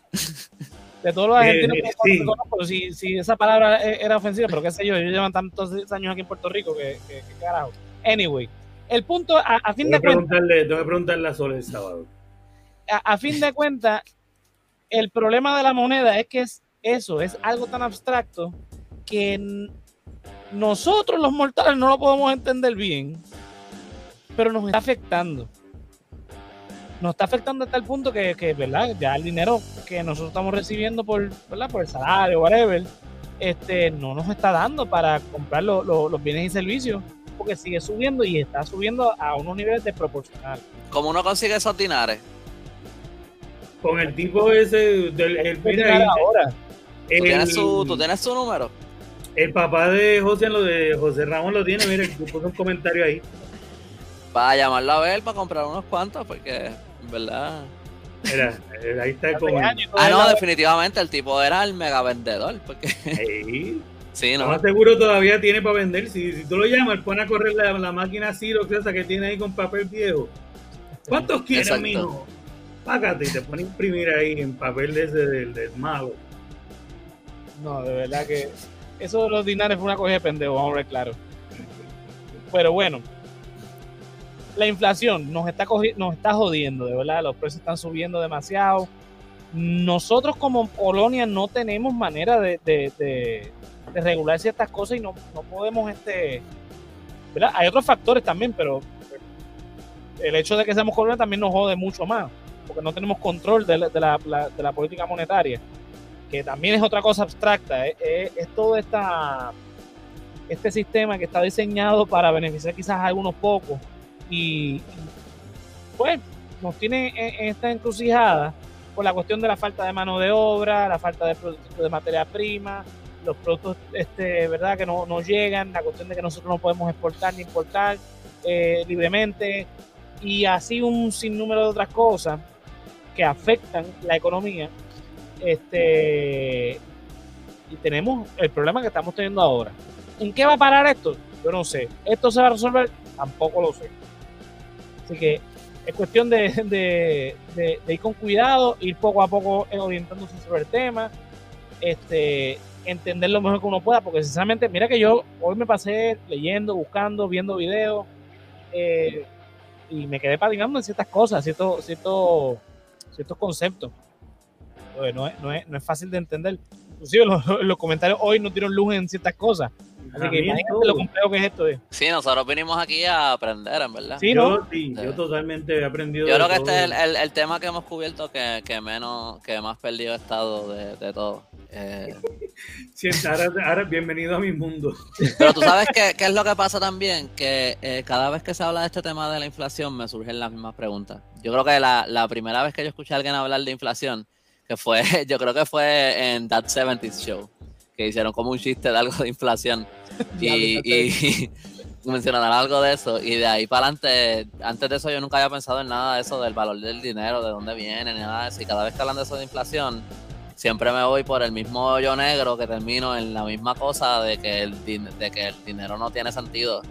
de todos los argentinos Eh, que sí. conozco, si, si esa palabra e- era ofensiva, pero qué sé yo, ellos llevan tantos años aquí en Puerto Rico que, que- que carajo. Anyway, el punto, a, a fin Tengo de cuentas, preguntarle, tengo que preguntarle a Sol el sábado. a, a fin de cuentas, el problema de la moneda es que es eso, es algo tan abstracto que nosotros los mortales no lo podemos entender bien, pero nos está afectando. Nos está afectando hasta el punto que, que, ¿verdad? Ya el dinero que nosotros estamos recibiendo por, ¿verdad? por el salario, whatever, este, no nos está dando para comprar lo- lo- los bienes y servicios, porque sigue subiendo y está subiendo a unos niveles desproporcionales. ¿Cómo uno consigue esos dinares? Con el tipo ese, del, el, ¿Qué mira, tiene el- ahora? ¿Tú el- tienes, su, ¿Tú tienes su número? El papá de José, lo de José Ramón lo tiene, mira, puso un comentario ahí. Para llamarlo a ver, para comprar unos cuantos, porque en verdad... Mira, ahí está años, Ah, no, definitivamente el tipo era el mega vendedor, porque sí, ¿no? más seguro todavía tiene para vender. Si, si tú lo llamas, pone a correr la, la máquina Xerox esa que tiene ahí con papel viejo. ¿Cuántos quieres, mijo? Págate y te pone a imprimir ahí en papel de ese del, del malo. No, de verdad que eso de los dinares fue una cosa de pendejo, vamos a ver claro. Pero bueno, la inflación nos está, nos está jodiendo, de verdad, los precios están subiendo demasiado. Nosotros como colonia no tenemos manera de, regular ciertas cosas y no, no podemos, este, ¿verdad? Hay otros factores también, pero el hecho de que seamos colonia también nos jode mucho más, porque no tenemos control de la política monetaria que también es otra cosa abstracta, es, es- es todo esta, este sistema que está diseñado para beneficiar quizás a algunos pocos y, pues nos tiene en, en esta encrucijada por la cuestión de la falta de mano de obra, la falta de, de materia prima, los productos este, verdad que no, no llegan, la cuestión de que nosotros no podemos exportar ni importar eh, libremente y así un sinnúmero de otras cosas que afectan la economía este y tenemos el problema que estamos teniendo ahora. ¿En qué va a parar esto? Yo no sé. ¿Esto se va a resolver? Tampoco lo sé. Así que es cuestión de, ir con cuidado, ir poco a poco orientándose sobre el tema, este, entender lo mejor que uno pueda, porque sinceramente, mira que yo hoy me pasé leyendo, buscando, viendo videos, eh, y me quedé patinando en ciertas cosas, ciertos, ciertos, ciertos conceptos. No es, no, es, no es fácil de entender. Inclusive los, los comentarios hoy no dieron luz en ciertas cosas. Así que imagínate lo complejo que es esto. Eh. Sí, nosotros vinimos aquí a aprender, en verdad. Sí, ¿no? yo, sí, yo totalmente he aprendido. Yo creo que este es el, el, tema que hemos cubierto que, que, menos, que más perdido he estado de, de todo. Eh... ahora, bienvenido a mi mundo. Pero tú sabes qué, qué es lo que pasa también, que eh, cada vez que se habla de este tema de la inflación me surgen las mismas preguntas. Yo creo que la, la primera vez que yo escuché a alguien hablar de inflación, que fue, yo creo que fue en That 70s Show, que hicieron como un chiste de algo de inflación y, y mencionaron algo de eso y de ahí para adelante, antes de eso yo nunca había pensado en nada de eso, del valor del dinero, de dónde viene, ni nada de eso. Y cada vez que hablan de eso de inflación, siempre me voy por el mismo hoyo negro que termino en la misma cosa de que el, de que el dinero no tiene sentido,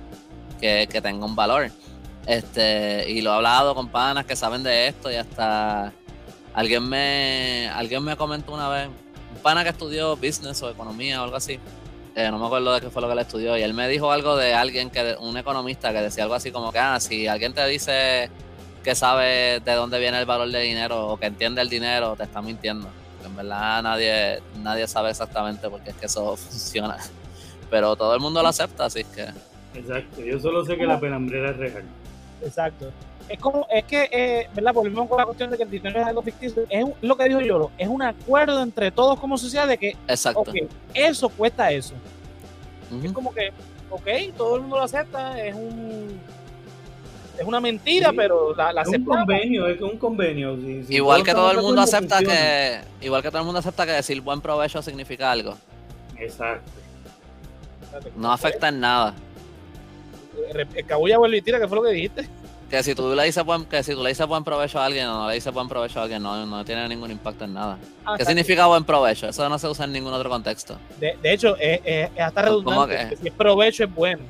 que, que tenga un valor. Este, y lo he hablado con panas que saben de esto y hasta alguien me, alguien me comentó una vez, un pana que estudió business o economía o algo así, eh, no me acuerdo de qué fue lo que él estudió, y él me dijo algo de alguien, que un economista que decía algo así como que, ah, si alguien te dice que sabe de dónde viene el valor del dinero o que entiende el dinero, te está mintiendo. En verdad nadie, nadie sabe exactamente por qué es que eso funciona. Pero todo el mundo lo acepta, así que... Exacto, yo solo sé que la penambrera es real. Exacto es como, es que, eh, ¿verdad? Volvemos con la cuestión de que el dinero es algo ficticio. Es lo que dijo Yoro, es un acuerdo entre todos como sociedad de que, Exacto. eso cuesta eso. Es como que, ok, todo el mundo lo acepta, es un es una mentira, pero la, la es un convenio, es un convenio. igual que todo el mundo acepta que, igual que todo el mundo acepta que decir buen provecho significa algo. Exacto. No afecta en nada. El cabulla vuelve y tira, ¿qué fue lo que dijiste? Que si tú le dices buen, que si tú le dices buen provecho a alguien o no le dices buen provecho a alguien, no, no tiene ningún impacto en nada. Ah, ¿Qué significa buen provecho? Eso no se usa en ningún otro contexto. De, de hecho, es, es, hasta redundante. Si es provecho, es bueno.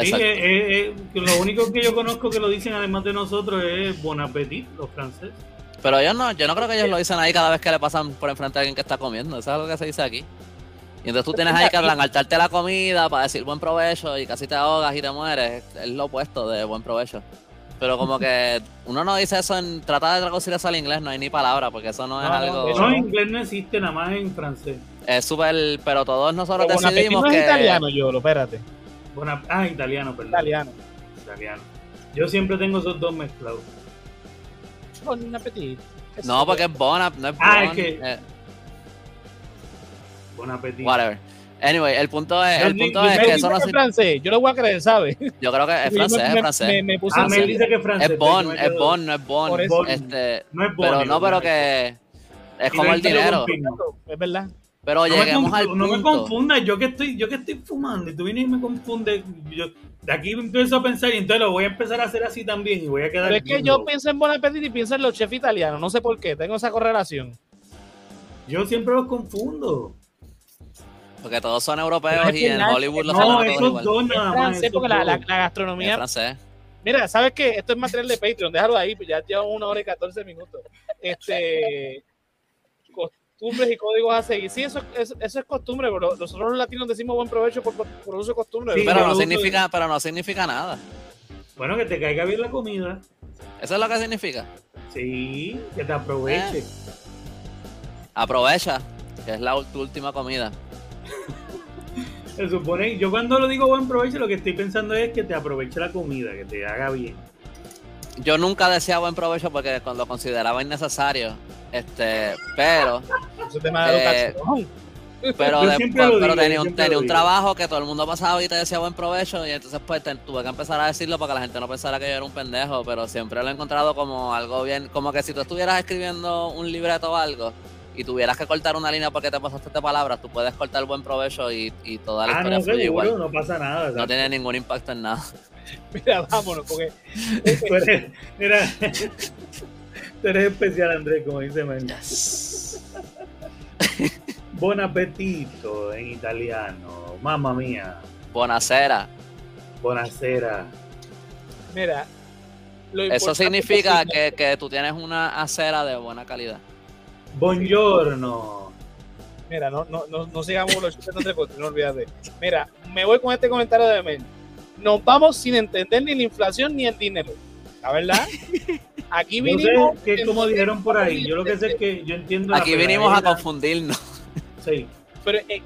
Sí, eh, eh, lo único que yo conozco que lo dicen además de nosotros es bon appetit, los franceses. Pero ellos no, yo no creo que ellos lo dicen ahí cada vez que le pasan por enfrente a alguien que está comiendo. Eso es algo que se dice aquí. Y entonces tú tienes ahí que adelantarte la comida para decir buen provecho y casi te ahogas y te mueres. Es lo opuesto de buen provecho. Pero como que uno no dice eso en. Trata de traducir eso al inglés, no hay ni palabra, porque eso no es algo. No, en inglés no existe, nada más en francés. Es súper. Pero todos nosotros decidimos no que. es italiano, yo, espérate. ah, italiano, perdón. Italiano. Italiano. Yo siempre tengo esos dos mezclados. Bon appetit. No, porque es bon, no es bon. Ah, es que. Eh. Bon appetit. Whatever. Anyway, el punto es, el punto es que eso no es francés. Yo lo voy a creer, ¿sabes? Yo creo que es francés, es francés. Me, puse ah, me dice que es francés. Es bon, es bon, no es bon. Este, no es bon. Pero no, pero que es como el dinero. Es verdad. Pero lleguemos al punto. No me confundas, yo que estoy, yo que estoy fumando y tú vienes y me confundes. Yo, de aquí empiezo a pensar y entonces lo voy a empezar a hacer así también y voy a quedar. Pero es que yo pienso en Bon Appetit y pienso en los chefs italianos, no sé por qué, tengo esa correlación. Yo siempre los confundo. Porque todos son europeos y en Hollywood los No, dos nada más. porque la, la, gastronomía. Es francés. Mira, ¿sabes qué? Esto es material de Patreon, déjalo ahí, pues ya llevamos una hora y 14 minutos. Este. Costumbres y códigos a seguir. Sí, eso, eso, es costumbre, pero nosotros los latinos decimos buen provecho por, por uso de costumbre. pero, no significa, pero no significa nada. Bueno, que te caiga bien la comida. ¿Eso es lo que significa? Sí, que te aproveche. Eh. Aprovecha, que es la tu última comida. Se supone, yo cuando lo digo buen provecho, lo que estoy pensando es que te aproveche la comida, que te haga bien. Yo nunca decía buen provecho porque lo consideraba innecesario. Este, pero. Eh, pero, pero tenía, un, tenía un trabajo que todo el mundo pasaba y te decía buen provecho y entonces pues tuve que empezar a decirlo para que la gente no pensara que yo era un pendejo, pero siempre lo he encontrado como algo bien, como que si tú estuvieras escribiendo un libreto o algo y tuvieras que cortar una línea porque te pasaste esta palabra, tú puedes cortar buen provecho y, y toda la ah, historia no, seguro, igual. No pasa nada. No tiene ningún impacto en nada. Mira, vámonos, porque. tú eres, mira, tú eres especial, Andrés, como dice Mel. Buon appetito en italiano. Mamma mía. Buonasera. Buonasera. Mira, lo Eso significa que, que tú tienes una acera de buena calidad. Buongiorno. Mira, no, no, no, no sigamos los chistes de corte, no olvídate. Mira, me voy con este comentario de Mel. Nos vamos sin entender ni la inflación ni el dinero. La verdad, aquí No vinimos. sé qué como dijeron por ahí. Yo lo que sé es que yo entiendo. la Aquí vinimos a confundirnos. Sí. Pero eh,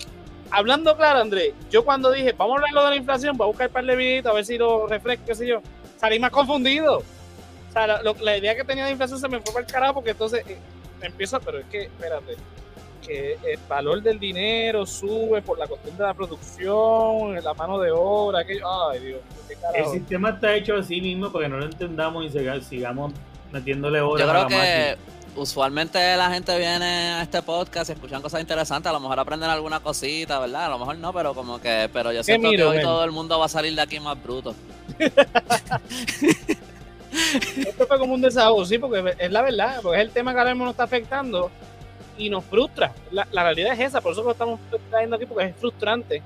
hablando claro, Andrés, yo cuando dije, vamos a hablar lo de la inflación, voy a buscar un par de videitos a ver si lo refresco, qué sé yo, salí más confundido. O sea, lo- la idea que tenía de inflación se me fue para el carajo porque entonces eh, empiezo, pero es que, espérate, que el valor del dinero sube por la cuestión de la producción, la mano de obra, que ay Dios, qué El sistema está hecho así mismo para que no lo entendamos y siga- sigamos metiéndole horas Yo a creo la que máquina. usualmente la gente viene a este podcast y escuchan cosas interesantes, a lo mejor aprenden alguna cosita, ¿verdad? A lo mejor no, pero como que, pero yo siento miro, que hoy men? todo el mundo va a salir de aquí más bruto. Esto fue como un desahogo, sí, porque es la verdad, porque es el tema que ahora mismo nos está afectando y nos frustra. La, la realidad es esa, por eso lo estamos trayendo aquí, porque es frustrante.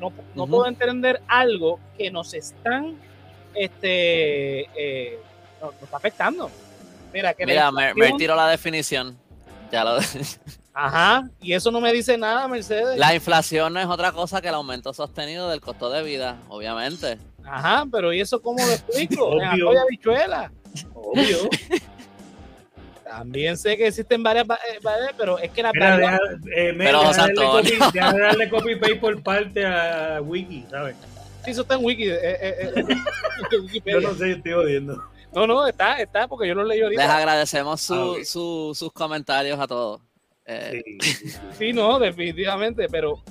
No, no puedo entender algo que nos están, este, eh, nos, nos está afectando. Mira, que Mira, me, me tiro la definición. Ya lo, Ajá, y eso no me dice nada, Mercedes. la inflación no es otra cosa que el aumento sostenido del costo de vida, obviamente. Ajá, pero ¿y eso cómo lo explico? Obvio. habichuela. Obvio. También sé que existen varias, va- eh, varias, pero es que la Mira, deja, eh, Pero, deja darle copy, deja de darle copy paste por parte a Wiki, ¿sabes? Sí, eso está en Wiki. eh, eh, eh, Yo no sé, estoy odiando. No, no, está, está, porque yo lo leí ahorita. Les agradecemos su- Ah, su- sus comentarios a todos. Eh, Sí, sí, sí. Sí, no, definitivamente, pero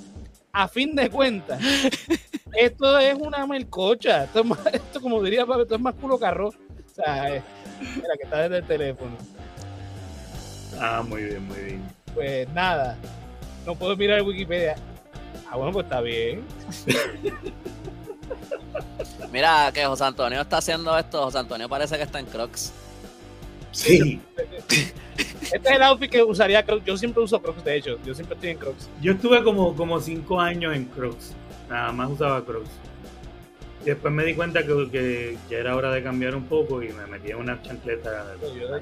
a fin de cuentas, esto es una melcocha. Esto, es más- esto como diría papi, esto es más culo carro. O sea, eh, mira que está desde el teléfono. Ah, muy bien, muy bien. Pues nada, no puedo mirar Wikipedia. Ah, bueno, pues está bien. Mira que José Antonio está haciendo esto. José Antonio parece que está en Crocs. Sí, Este es el outfit que usaría Crocs. Yo siempre uso Crocs, de hecho. Yo siempre estoy en Crocs. yo estuve como, como cinco años en Crocs. Nada más usaba Crocs. Y después me di cuenta que, que ya era hora de cambiar un poco y me metí en una chancleta. Yo, de-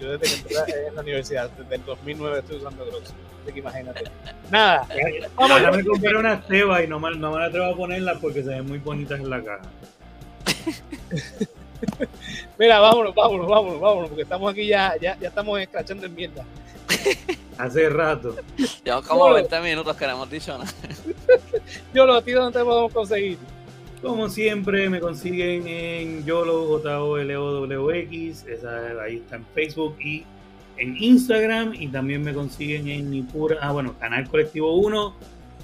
yo desde que entré en la universidad, desde el 2009 estoy usando Crocs. Así que imagínate. Nada, vamos Ahora me compré unas tebas y no me, no me atrevo a ponerlas porque se ven muy bonitas en la caja. Mira, vámonos, vámonos, vámonos, vámonos, porque estamos aquí ya, ya, ya estamos escrachando en mierda. Hace rato. Llevamos como Bueno. 20 minutos que no hemos dicho nada. Yo lo tío no te podemos conseguir. Como siempre, me consiguen en YOLO, J-O-L-O-W-X. Esa, ahí está en Facebook y en Instagram. Y también me consiguen en Nipura. Ah, bueno, Canal Colectivo 1.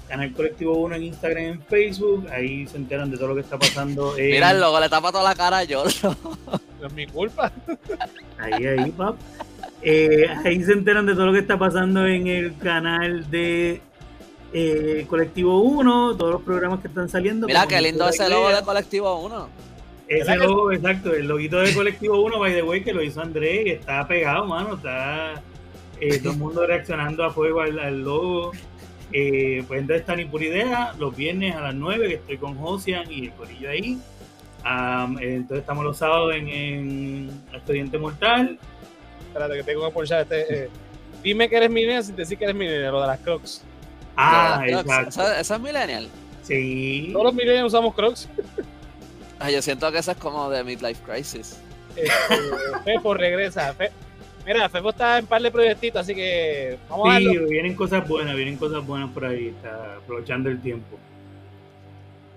Canal Colectivo 1 en Instagram y en Facebook. Ahí se enteran de todo lo que está pasando. En, Mira el logo, le tapa toda la cara a yo. No es mi culpa. Ahí, ahí, pap. Eh, ahí se enteran de todo lo que está pasando en el canal de eh, Colectivo 1, todos los programas que están saliendo. Mira qué lindo ese logo de Colectivo 1. Ese ¿Verdad que logo, exacto, el loguito de Colectivo 1, by the way, que lo hizo Andrés, y está pegado, mano, está eh, todo el mundo reaccionando a fuego al, al logo. Eh, pues entonces está ni por idea, los viernes a las 9, que estoy con Josian y el corillo ahí. Eh, entonces estamos los sábados en, en Expediente Mortal. Espérate, que tengo que ponchar este. eh, dime que eres millennial sin decir que eres millennial, lo de las Crocs. Ah, Crocs. exacto. Eso es Millennial. Sí. Todos los millennials usamos Crocs. Ay, yo siento que eso es como de Midlife Crisis. Este, Fefo regresa. Fe- Mira, Fefo está en par de proyectitos, así que vamos a Sí, darlo. vienen cosas buenas, vienen cosas buenas por ahí, está aprovechando el tiempo.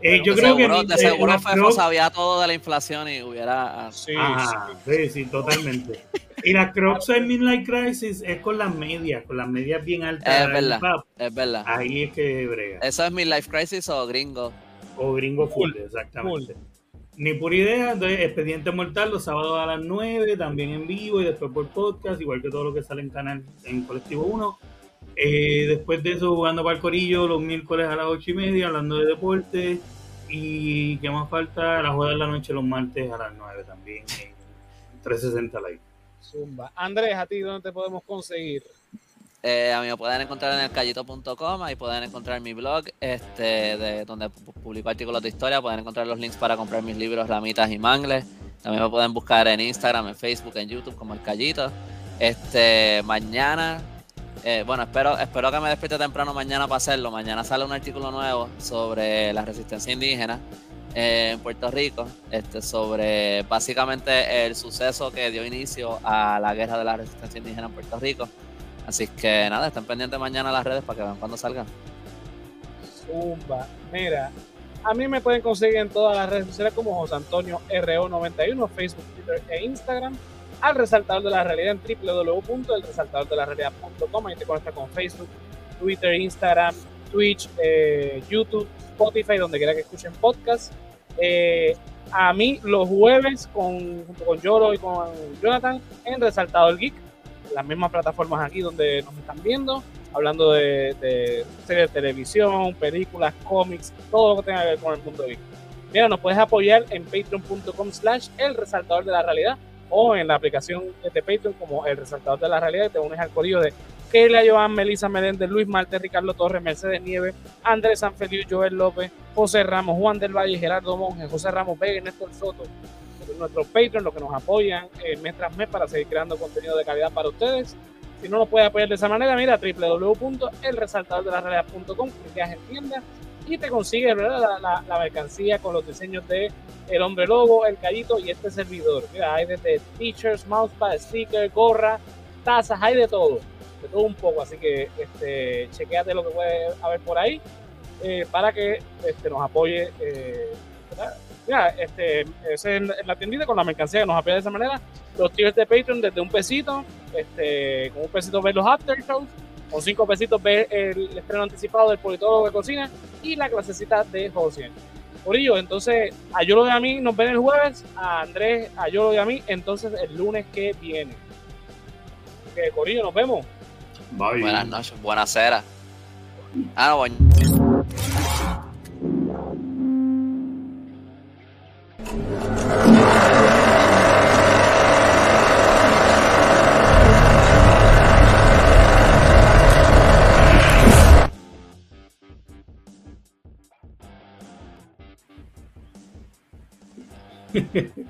Eh, Bueno, yo de creo que seguro, de eh, seguro Fefo Crocs- sabía todo de la inflación y hubiera... Sí, Ajá, sí, sí, totalmente. Y las Crocs en Midlight Crisis es con las medias, con las medias bien altas. Es verdad. Es verdad. Ahí es que brega. ¿Eso es Midlife Crisis o Gringo? O gringo full, Full, exactamente. Ni por idea, entonces Expediente Mortal los sábados a las 9, también en vivo y después por podcast, igual que todo lo que sale en canal en Colectivo 1. Eh, después de eso, jugando para el Corillo los miércoles a las 8 y media, hablando de deporte. Y qué más falta, la juega de la noche los martes a las 9 también en 360 Live. Zumba. Andrés, ¿a ti dónde te podemos conseguir? Eh, a mí me pueden encontrar en elcallito.com, ahí pueden encontrar mi blog, este, de donde publico artículos de historia, pueden encontrar los links para comprar mis libros Ramitas y Mangles. También me pueden buscar en Instagram, en Facebook, en YouTube como El Callito. Este, mañana, eh, bueno, espero, espero que me despierte temprano mañana para hacerlo. Mañana sale un artículo nuevo sobre la resistencia indígena eh, en Puerto Rico, este, sobre básicamente el suceso que dio inicio a la guerra de la resistencia indígena en Puerto Rico. Así que nada, estén pendientes mañana a las redes para que vean cuando salgan. Zumba. Mira, a mí me pueden conseguir en todas las redes sociales como José Antonio RO91, Facebook, Twitter e Instagram. Al resaltador de la realidad en www.elresaltadordelarealidad.com. Ahí te conectas con Facebook, Twitter, Instagram, Twitch, eh, YouTube, Spotify, donde quiera que escuchen podcast. Eh, a mí los jueves con, junto con Yoro y con Jonathan en Resaltador Geek las mismas plataformas aquí donde nos están viendo, hablando de, series de televisión, películas, cómics, todo lo que tenga que ver con el mundo geek. Mira, nos puedes apoyar en patreon.com slash el resaltador de la realidad o en la aplicación de Patreon como el resaltador de la realidad y te unes al corillo de Keila Joan, Melissa Meléndez, Luis Marte, Ricardo Torres, Mercedes Nieves, Andrés Sanfeliu, Joel López, José Ramos, Juan del Valle, Gerardo Monge, José Ramos Vega Néstor Soto, nuestros Patreon, los que nos apoyan eh, mes tras mes para seguir creando contenido de calidad para ustedes. Si no nos puede apoyar de esa manera, mira www.elresaltadordelarealidad.com, clicas en tienda y te consigues la, la, mercancía con los diseños de El Hombre Lobo, El Callito y este servidor. Mira, hay desde t-shirts, mousepad, stickers, gorra, tazas, hay de todo, de todo un poco. Así que este, chequeate lo que puede haber por ahí eh, para que este, nos apoye. Eh, mira, este, es en, la tiendita con la mercancía que nos apoya de esa manera. Los tiers de Patreon desde un pesito, este, con un pesito ver los after shows, con cinco pesitos ver el estreno anticipado del politólogo de cocina y la clasecita de José. Corillo, entonces a Yo lo de a mí nos ven el jueves, a Andrés, a Yo lo de a mí, entonces el lunes que viene. Que Corillo, nos vemos. Buenas noches, buenas ceras. Ah, no, bueno. Yeah.